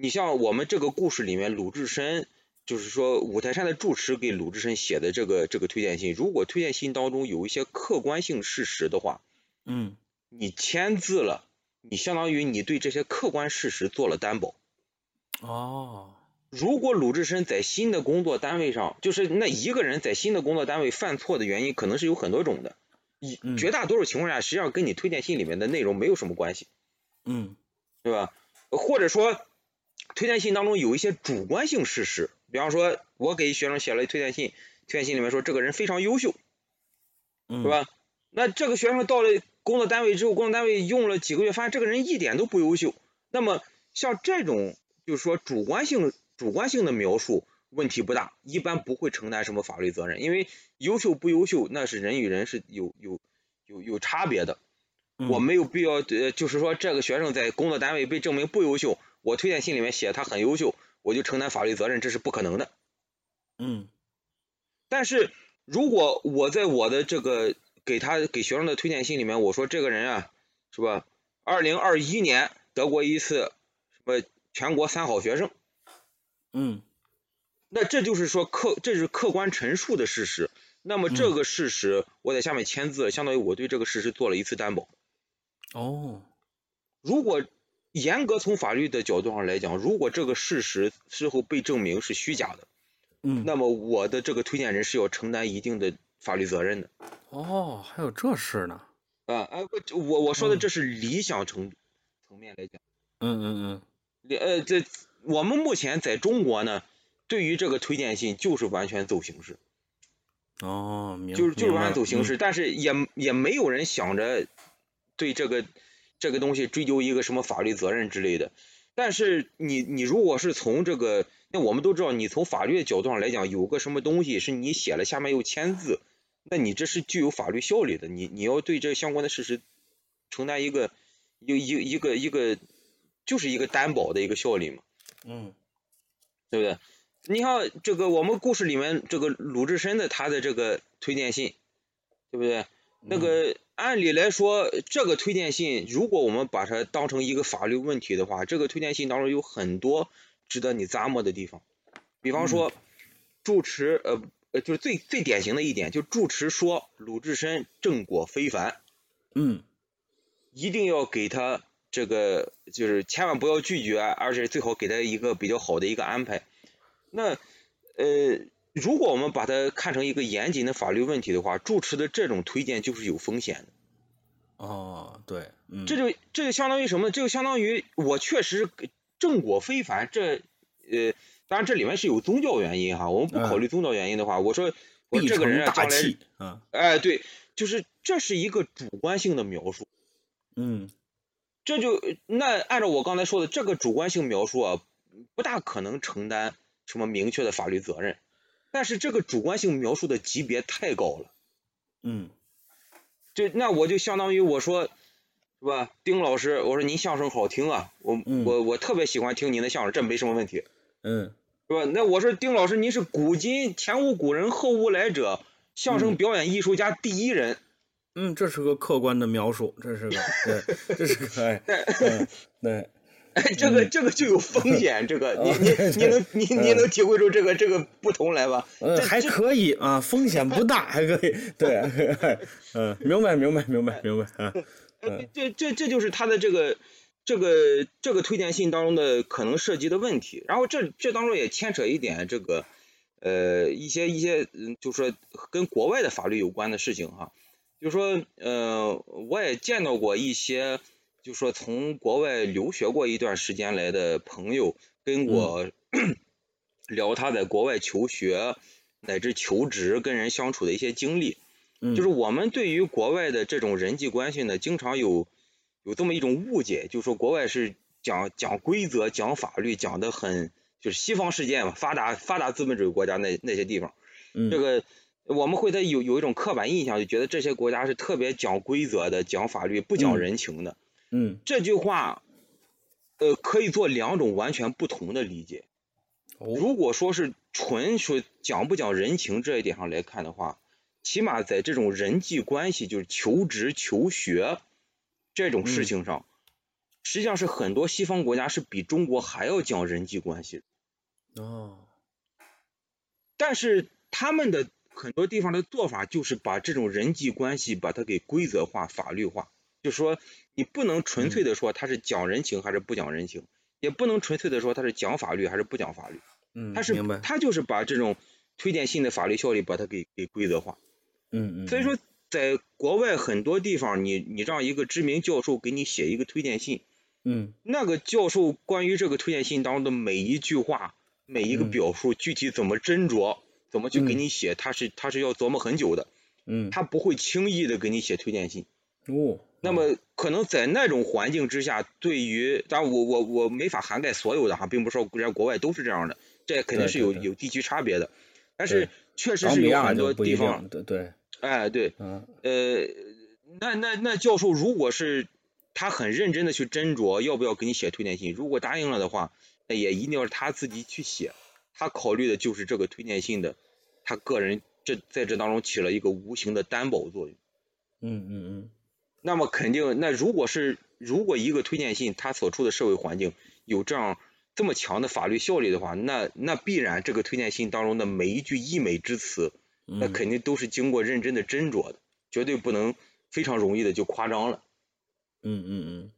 你像我们这个故事里面，鲁智深就是说五台山的住持给鲁智深写的这个这个推荐信，如果推荐信当中有一些客观性事实的话，嗯你签字了，你相当于你对这些客观事实做了担保。哦如果鲁智深在新的工作单位上，就是那一个人在新的工作单位犯错的原因，可能是有很多种的，一嗯绝大多数情况下，实际上跟你推荐信里面的内容没有什么关系，嗯对吧？或者说，推荐信当中有一些主观性事实，比方说，我给学生写了推荐信，推荐信里面说这个人非常优秀，嗯，是？吧？那这个学生到了工作单位之后，工作单位用了几个月，发现这个人一点都不优秀。那么像这种就是说主观性主观性的描述问题不大，一般不会承担什么法律责任，因为优秀不优秀那是人与人是有有有有差别的。嗯我没有必要，呃，就是说这个学生在工作单位被证明不优秀，我推荐信里面写他很优秀，我就承担法律责任，这是不可能的。嗯但是如果我在我的这个给他给学生的推荐信里面，我说这个人啊，是吧？二零二一年得过一次什么全国三好学生，嗯那这就是说客这是客观陈述的事实。那么这个事实我在下面签字，相当于我对这个事实做了一次担保。哦如果严格从法律的角度上来讲，如果这个事实事后被证明是虚假的，嗯那么我的这个推荐人是要承担一定的法律责任的。哦，还有这事呢？啊，哎，不我我说的这是理想程层面来讲，嗯嗯嗯呃，这我们目前在中国呢，对于这个推荐信就是完全走形式，嗯，哦，明就是就是完全走形式。式，但是也也没有人想着对这个这个东西追究一个什么法律责任之类的。但是你你如果是从这个，那我们都知道，你从法律的角度上来讲，有个什么东西是你写了，下面又签字，那你这是具有法律效力的，你你要对这相关的事实承担一个一个一个一个一个就是一个担保的一个效力嘛，嗯对不对？你看这个我们故事里面这个鲁智深的他的这个推荐信，对不对？那个按理来说，这个推荐信，如果我们把它当成一个法律问题的话，这个推荐信当中有很多值得你咂摸的地方。比方说，住持呃呃，就是最最典型的一点，就住持说鲁智深正果非凡，嗯一定要给他这个，就是千万不要拒绝，而且最好给他一个比较好的一个安排。那呃，如果我们把它看成一个严谨的法律问题的话，住持的这种推荐就是有风险的。哦，对，嗯，这就这就相当于什么呢？这就相当于我确实正果非凡，这呃，当然这里面是有宗教原因哈。我们不考虑宗教原因的话，我说我这个人将来器啊，哎对，就是这是一个主观性的描述。嗯这就那按照我刚才说的这个主观性描述啊，不大可能承担什么明确的法律责任。但是这个主观性描述的级别太高了，嗯。这那我就相当于我说，是吧？丁老师，我说您相声好听啊，我、嗯。我我特别喜欢听您的相声，这没什么问题，嗯。是吧？那我说丁老师，您是古今前无古人后无来者，相声嗯。表演艺术家第一人，嗯，这是个客观的描述，这是个对，这是个哎，嗯对，哎，这个这个就有风险，这个你你哦 你能你你能体会出这个这个不同来吧？嗯，这还可以啊，风险不大，还可以，对，嗯，明白明白明白明白啊，呃这这这就是他的这个这个这个推荐信当中的可能涉及的问题。然后这这当中也牵扯一点这个呃一些一些嗯，就说跟国外的法律有关的事情哈。就说呃，我也见到过一些，就说从国外留学过一段时间来的朋友跟我、聊他在国外求学乃至求职跟人相处的一些经历。嗯，就是我们对于国外的这种人际关系呢，经常有有这么一种误解，就是说国外是讲讲规则、讲法律，讲的很就是西方世界嘛，发达发达资本主义国家那那些地方，嗯这个我们会在有有一种刻板印象，就觉得这些国家是特别讲规则的、讲法律、不讲嗯人情的。嗯这句话呃，可以做两种完全不同的理解。哦，如果说是纯说讲不讲人情这一点上来看的话，起码在这种人际关系，就是求职、求学这种事情上，实际上是很多西方国家是比中国还要讲人际关系的。哦，但是他们的很多地方的做法就是把这种人际关系把它给规则化、法律化，就说你不能纯粹的说他是讲人情还是不讲人情，也不能纯粹的说他是讲法律还是不讲法律，嗯，他是他就是把这种推荐信的法律效力把它给给规则化。嗯嗯，所以说，在国外很多地方，你你让一个知名教授给你写一个推荐信，嗯。那个教授关于这个推荐信当中的每一句话、每一个嗯。表述，具体怎么斟酌，怎么去给嗯。你写，他是他是要琢磨很久的，嗯，他不会轻易的给你写推荐信。哦，那么可能在那种环境之下，对于当然我我我没法涵盖所有的哈，并不是说人家国外都是这样的，这肯定是有有地区差别的，但是确实是有很多地方，，对对，哎对，嗯。呃，那那那教授如果是他很认真的去斟酌要不要给你写推荐信，如果答应了的话，那也一定要是他自己去写，他考虑的就是这个推荐信的他个人这在这当中起了一个无形的担保作用。嗯嗯嗯，那么肯定，那如果是如果一个推荐信它所处的社会环境有这样这么强的法律效力的话，那那必然这个推荐信当中的每一句溢美之词，那嗯肯定都是经过认真的斟酌的，绝对不能非常容易的就夸张了。嗯嗯嗯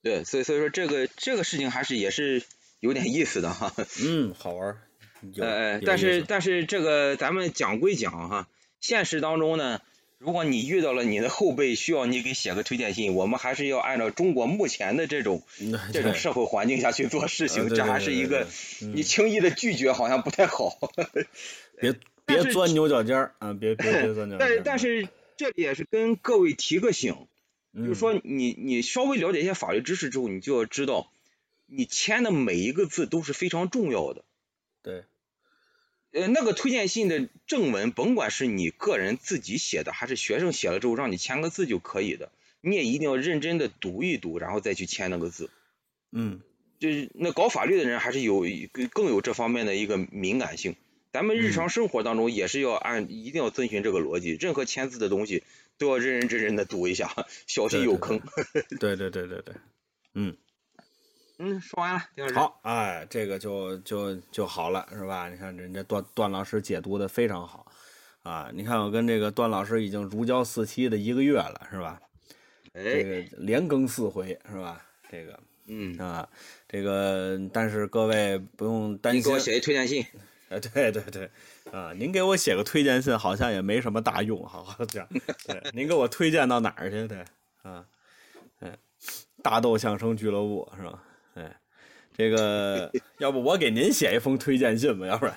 对，所以所以说这个这个事情还是也是有点意思的哈。嗯，好玩儿，有呃，但是但是这个咱们讲归讲哈，现实当中呢，如果你遇到了你的后辈需要你给写个推荐信，我们还是要按照中国目前的这种这种社会环境下去做事情，这还是一个你轻易的拒绝好像不太好。别别钻牛角尖儿啊，别别别钻牛角尖但儿。但是这里也是跟各位提个醒，就就是说你你稍微了解一些法律知识之后，你就要知道，你签的每一个字都是非常重要的。对，呃，那个推荐信的正文，甭管是你个人自己写的，还是学生写了之后让你签个字就可以的，你也一定要认真的读一读，然后再去签那个字。嗯就是那搞法律的人还是有更有这方面的一个敏感性。咱们日常生活当中也是要按一定要遵循这个逻辑，任何签字的东西都要认认真真的读一下，小心有坑。对对对对对，嗯，嗯，说完了，丁老师。好，哎，这个就就就好了，是吧？你看人家段段老师解读的非常好啊！你看我跟这个段老师已经如胶似漆的一个月了，是吧？这哎，个连更四回，是吧？这个嗯，啊，这个但是各位不用担心你给我，写一推荐信。哎，对对对，啊，您给我写个推荐信好像也没什么大用，好好讲。对，您给我推荐到哪儿去？对，啊，哎，大豆相声俱乐部是吧？哎，这个 要不我给您写一封推荐信吧？要不然，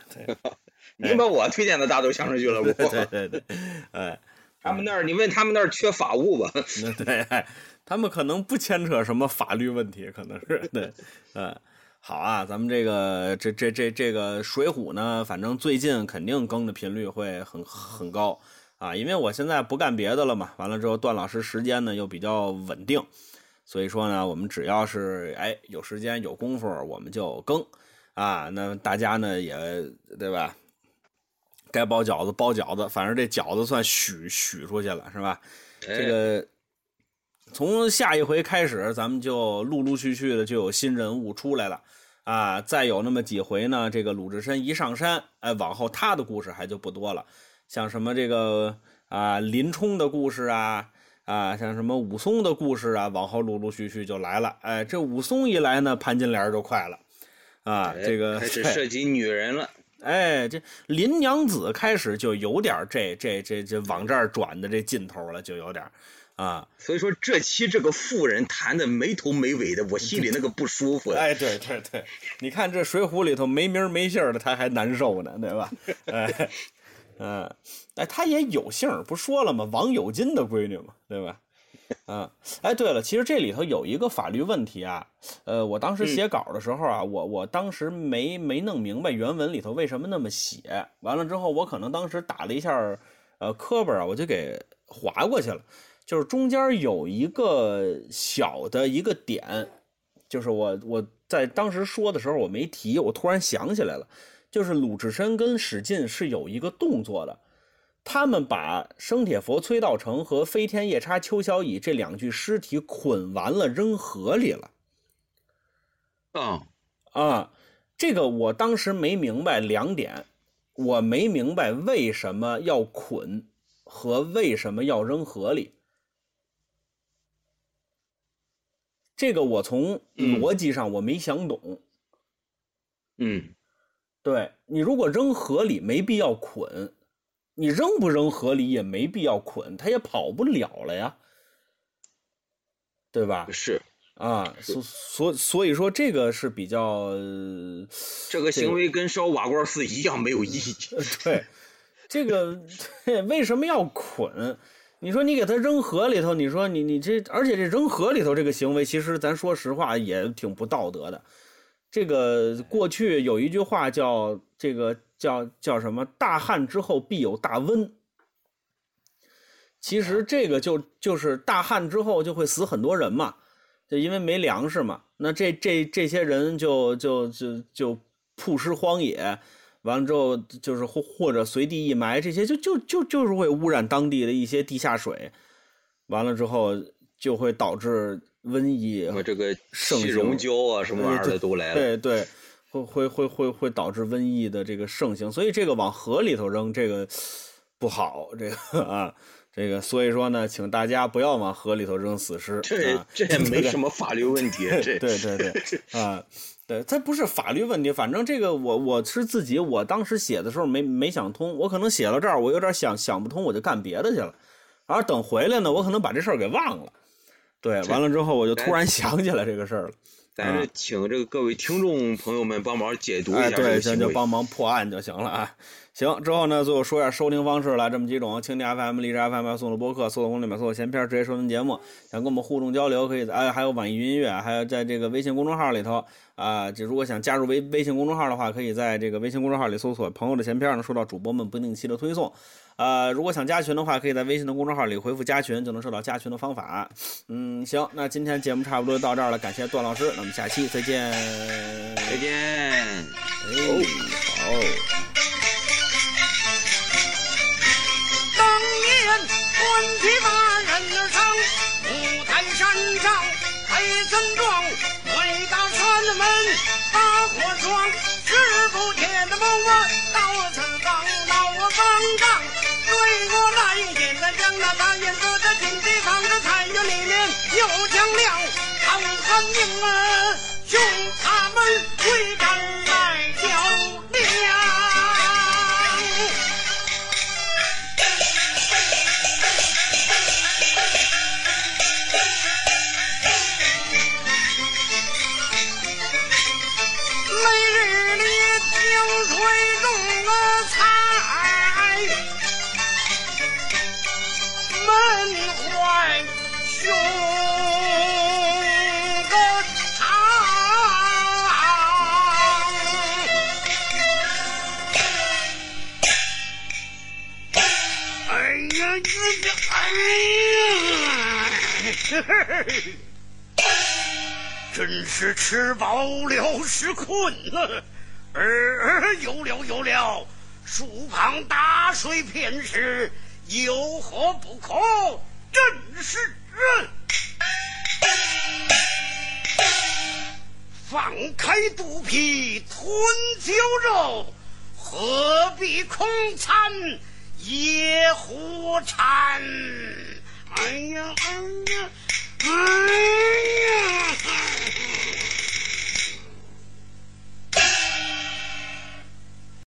您把我推荐到大豆相声俱乐部。对对对，哎，他们那儿，你问他们那儿缺法务吧？那对，哎他们可能不牵扯什么法律问题，可能是对，嗯，好啊，咱们这个这这这这个《水浒》呢，反正最近肯定更的频率会很很高啊，因为我现在不干别的了嘛，完了之后段老师时间呢又比较稳定，所以说呢，我们只要是哎有时间有功夫，我们就更啊，那大家呢也对吧？该包饺子包饺子，反正这饺子算许许出去了，是吧？哎这个从下一回开始，咱们就陆陆续续的就有新人物出来了啊！再有那么几回呢，这个鲁智深一上山，哎，往后他的故事还就不多了，像什么这个啊林冲的故事啊啊，像什么武松的故事啊，往后陆陆续续就来了。哎，这武松一来呢，潘金莲就快了啊！哎这个开始 涉及女人了。哎，这林娘子开始就有点这这这这往这儿转的这劲头了，就有点啊。所以说这期这个妇人谈的没头没尾的，我心里那个不舒服。哎，对对对，你看这《水浒》里头没名没姓的，他还难受呢，对吧？哎，嗯，哎，他也有姓儿，不说了吗？王有金的闺女嘛，对吧？嗯，哎，对了，其实这里头有一个法律问题啊，呃，我当时写稿的时候啊，我我当时没没弄明白原文里头为什么那么写，完了之后我可能当时打了一下呃磕巴啊，我就给划过去了，就是中间有一个小的一个点，就是我我在当时说的时候我没提，我突然想起来了，就是鲁智深跟史进是有一个动作的，他们把生铁佛崔道成和飞天夜叉邱小乙这两具尸体捆完了扔河里了。嗯啊，这个我当时没明白两点，我没明白为什么要捆和为什么要扔河里。这个我从逻辑上我没想懂。嗯对你如果扔河里没必要捆，你扔不扔河里也没必要捆，他也跑不了了呀，对吧？是啊，所所所以说这个是比较。呃这个行为跟烧瓦罐寺一样没有意义。对，这个为什么要捆？你说你给他扔河里头，你说你你这，而且这扔河里头这个行为，其实咱说实话也挺不道德的。这个过去有一句话叫这个叫叫什么？大旱之后必有大瘟。其实这个就就是大旱之后就会死很多人嘛，就因为没粮食嘛。那这这这些人就就就就曝尸荒野。完了之后，就是或或者随地一埋，这些就就就就是会污染当地的一些地下水。完了之后，就会导致瘟疫和这个盛溶胶啊，什么玩意儿的都来了。对对，会会会会会导致瘟疫的这个盛行，所以这个往河里头扔，这个不好，这个啊，这个所以说呢，请大家不要往河里头扔死尸。这啊 这也没什么法律问题。这 对对对啊，对，它不是法律问题，反正这个我我是自己，我当时写的时候没没想通，我可能写到这儿，我有点想想不通，我就干别的去了，然后等回来呢，我可能把这事儿给忘了。对，完了之后我就突然 想起来这个事儿了。咱是请这个各位听众朋友们帮忙解读一下对，咱就。帮忙破案就行了啊。行，之后呢，最后说一下收听方式了，这么几种：蜻蜓 FM、荔枝 FM、送的播客、搜索公里面搜索闲篇，直接收听节目。想跟我们互动交流，可以在哎，还有网易云音乐，还有在这个微信公众号里头啊。这如果想加入微微信公众号的话，可以在这个微信公众号里搜索“朋友的闲篇”，能收到主播们不定期的推送。呃，如果想加群的话，可以在微信的公众号里回复“加群”，就能收到加群的方法。嗯，行，那今天节目差不多就到这儿了，感谢段老师，那我们下期再见。再见。哎，好。当年团体把人儿上，五台山上开村庄，伟大船们把火装，十不铁的谋儿到此方，到我方丈，对我来见的将那大眼子在金地方的菜园里面又将了，唐僧英啊兄他们会战真是吃饱了是困了，儿有了有了，树旁打水片时，有何不可？真是。放开肚皮吞酒肉，何必空餐野火馋？哎呀哎呀哎呀！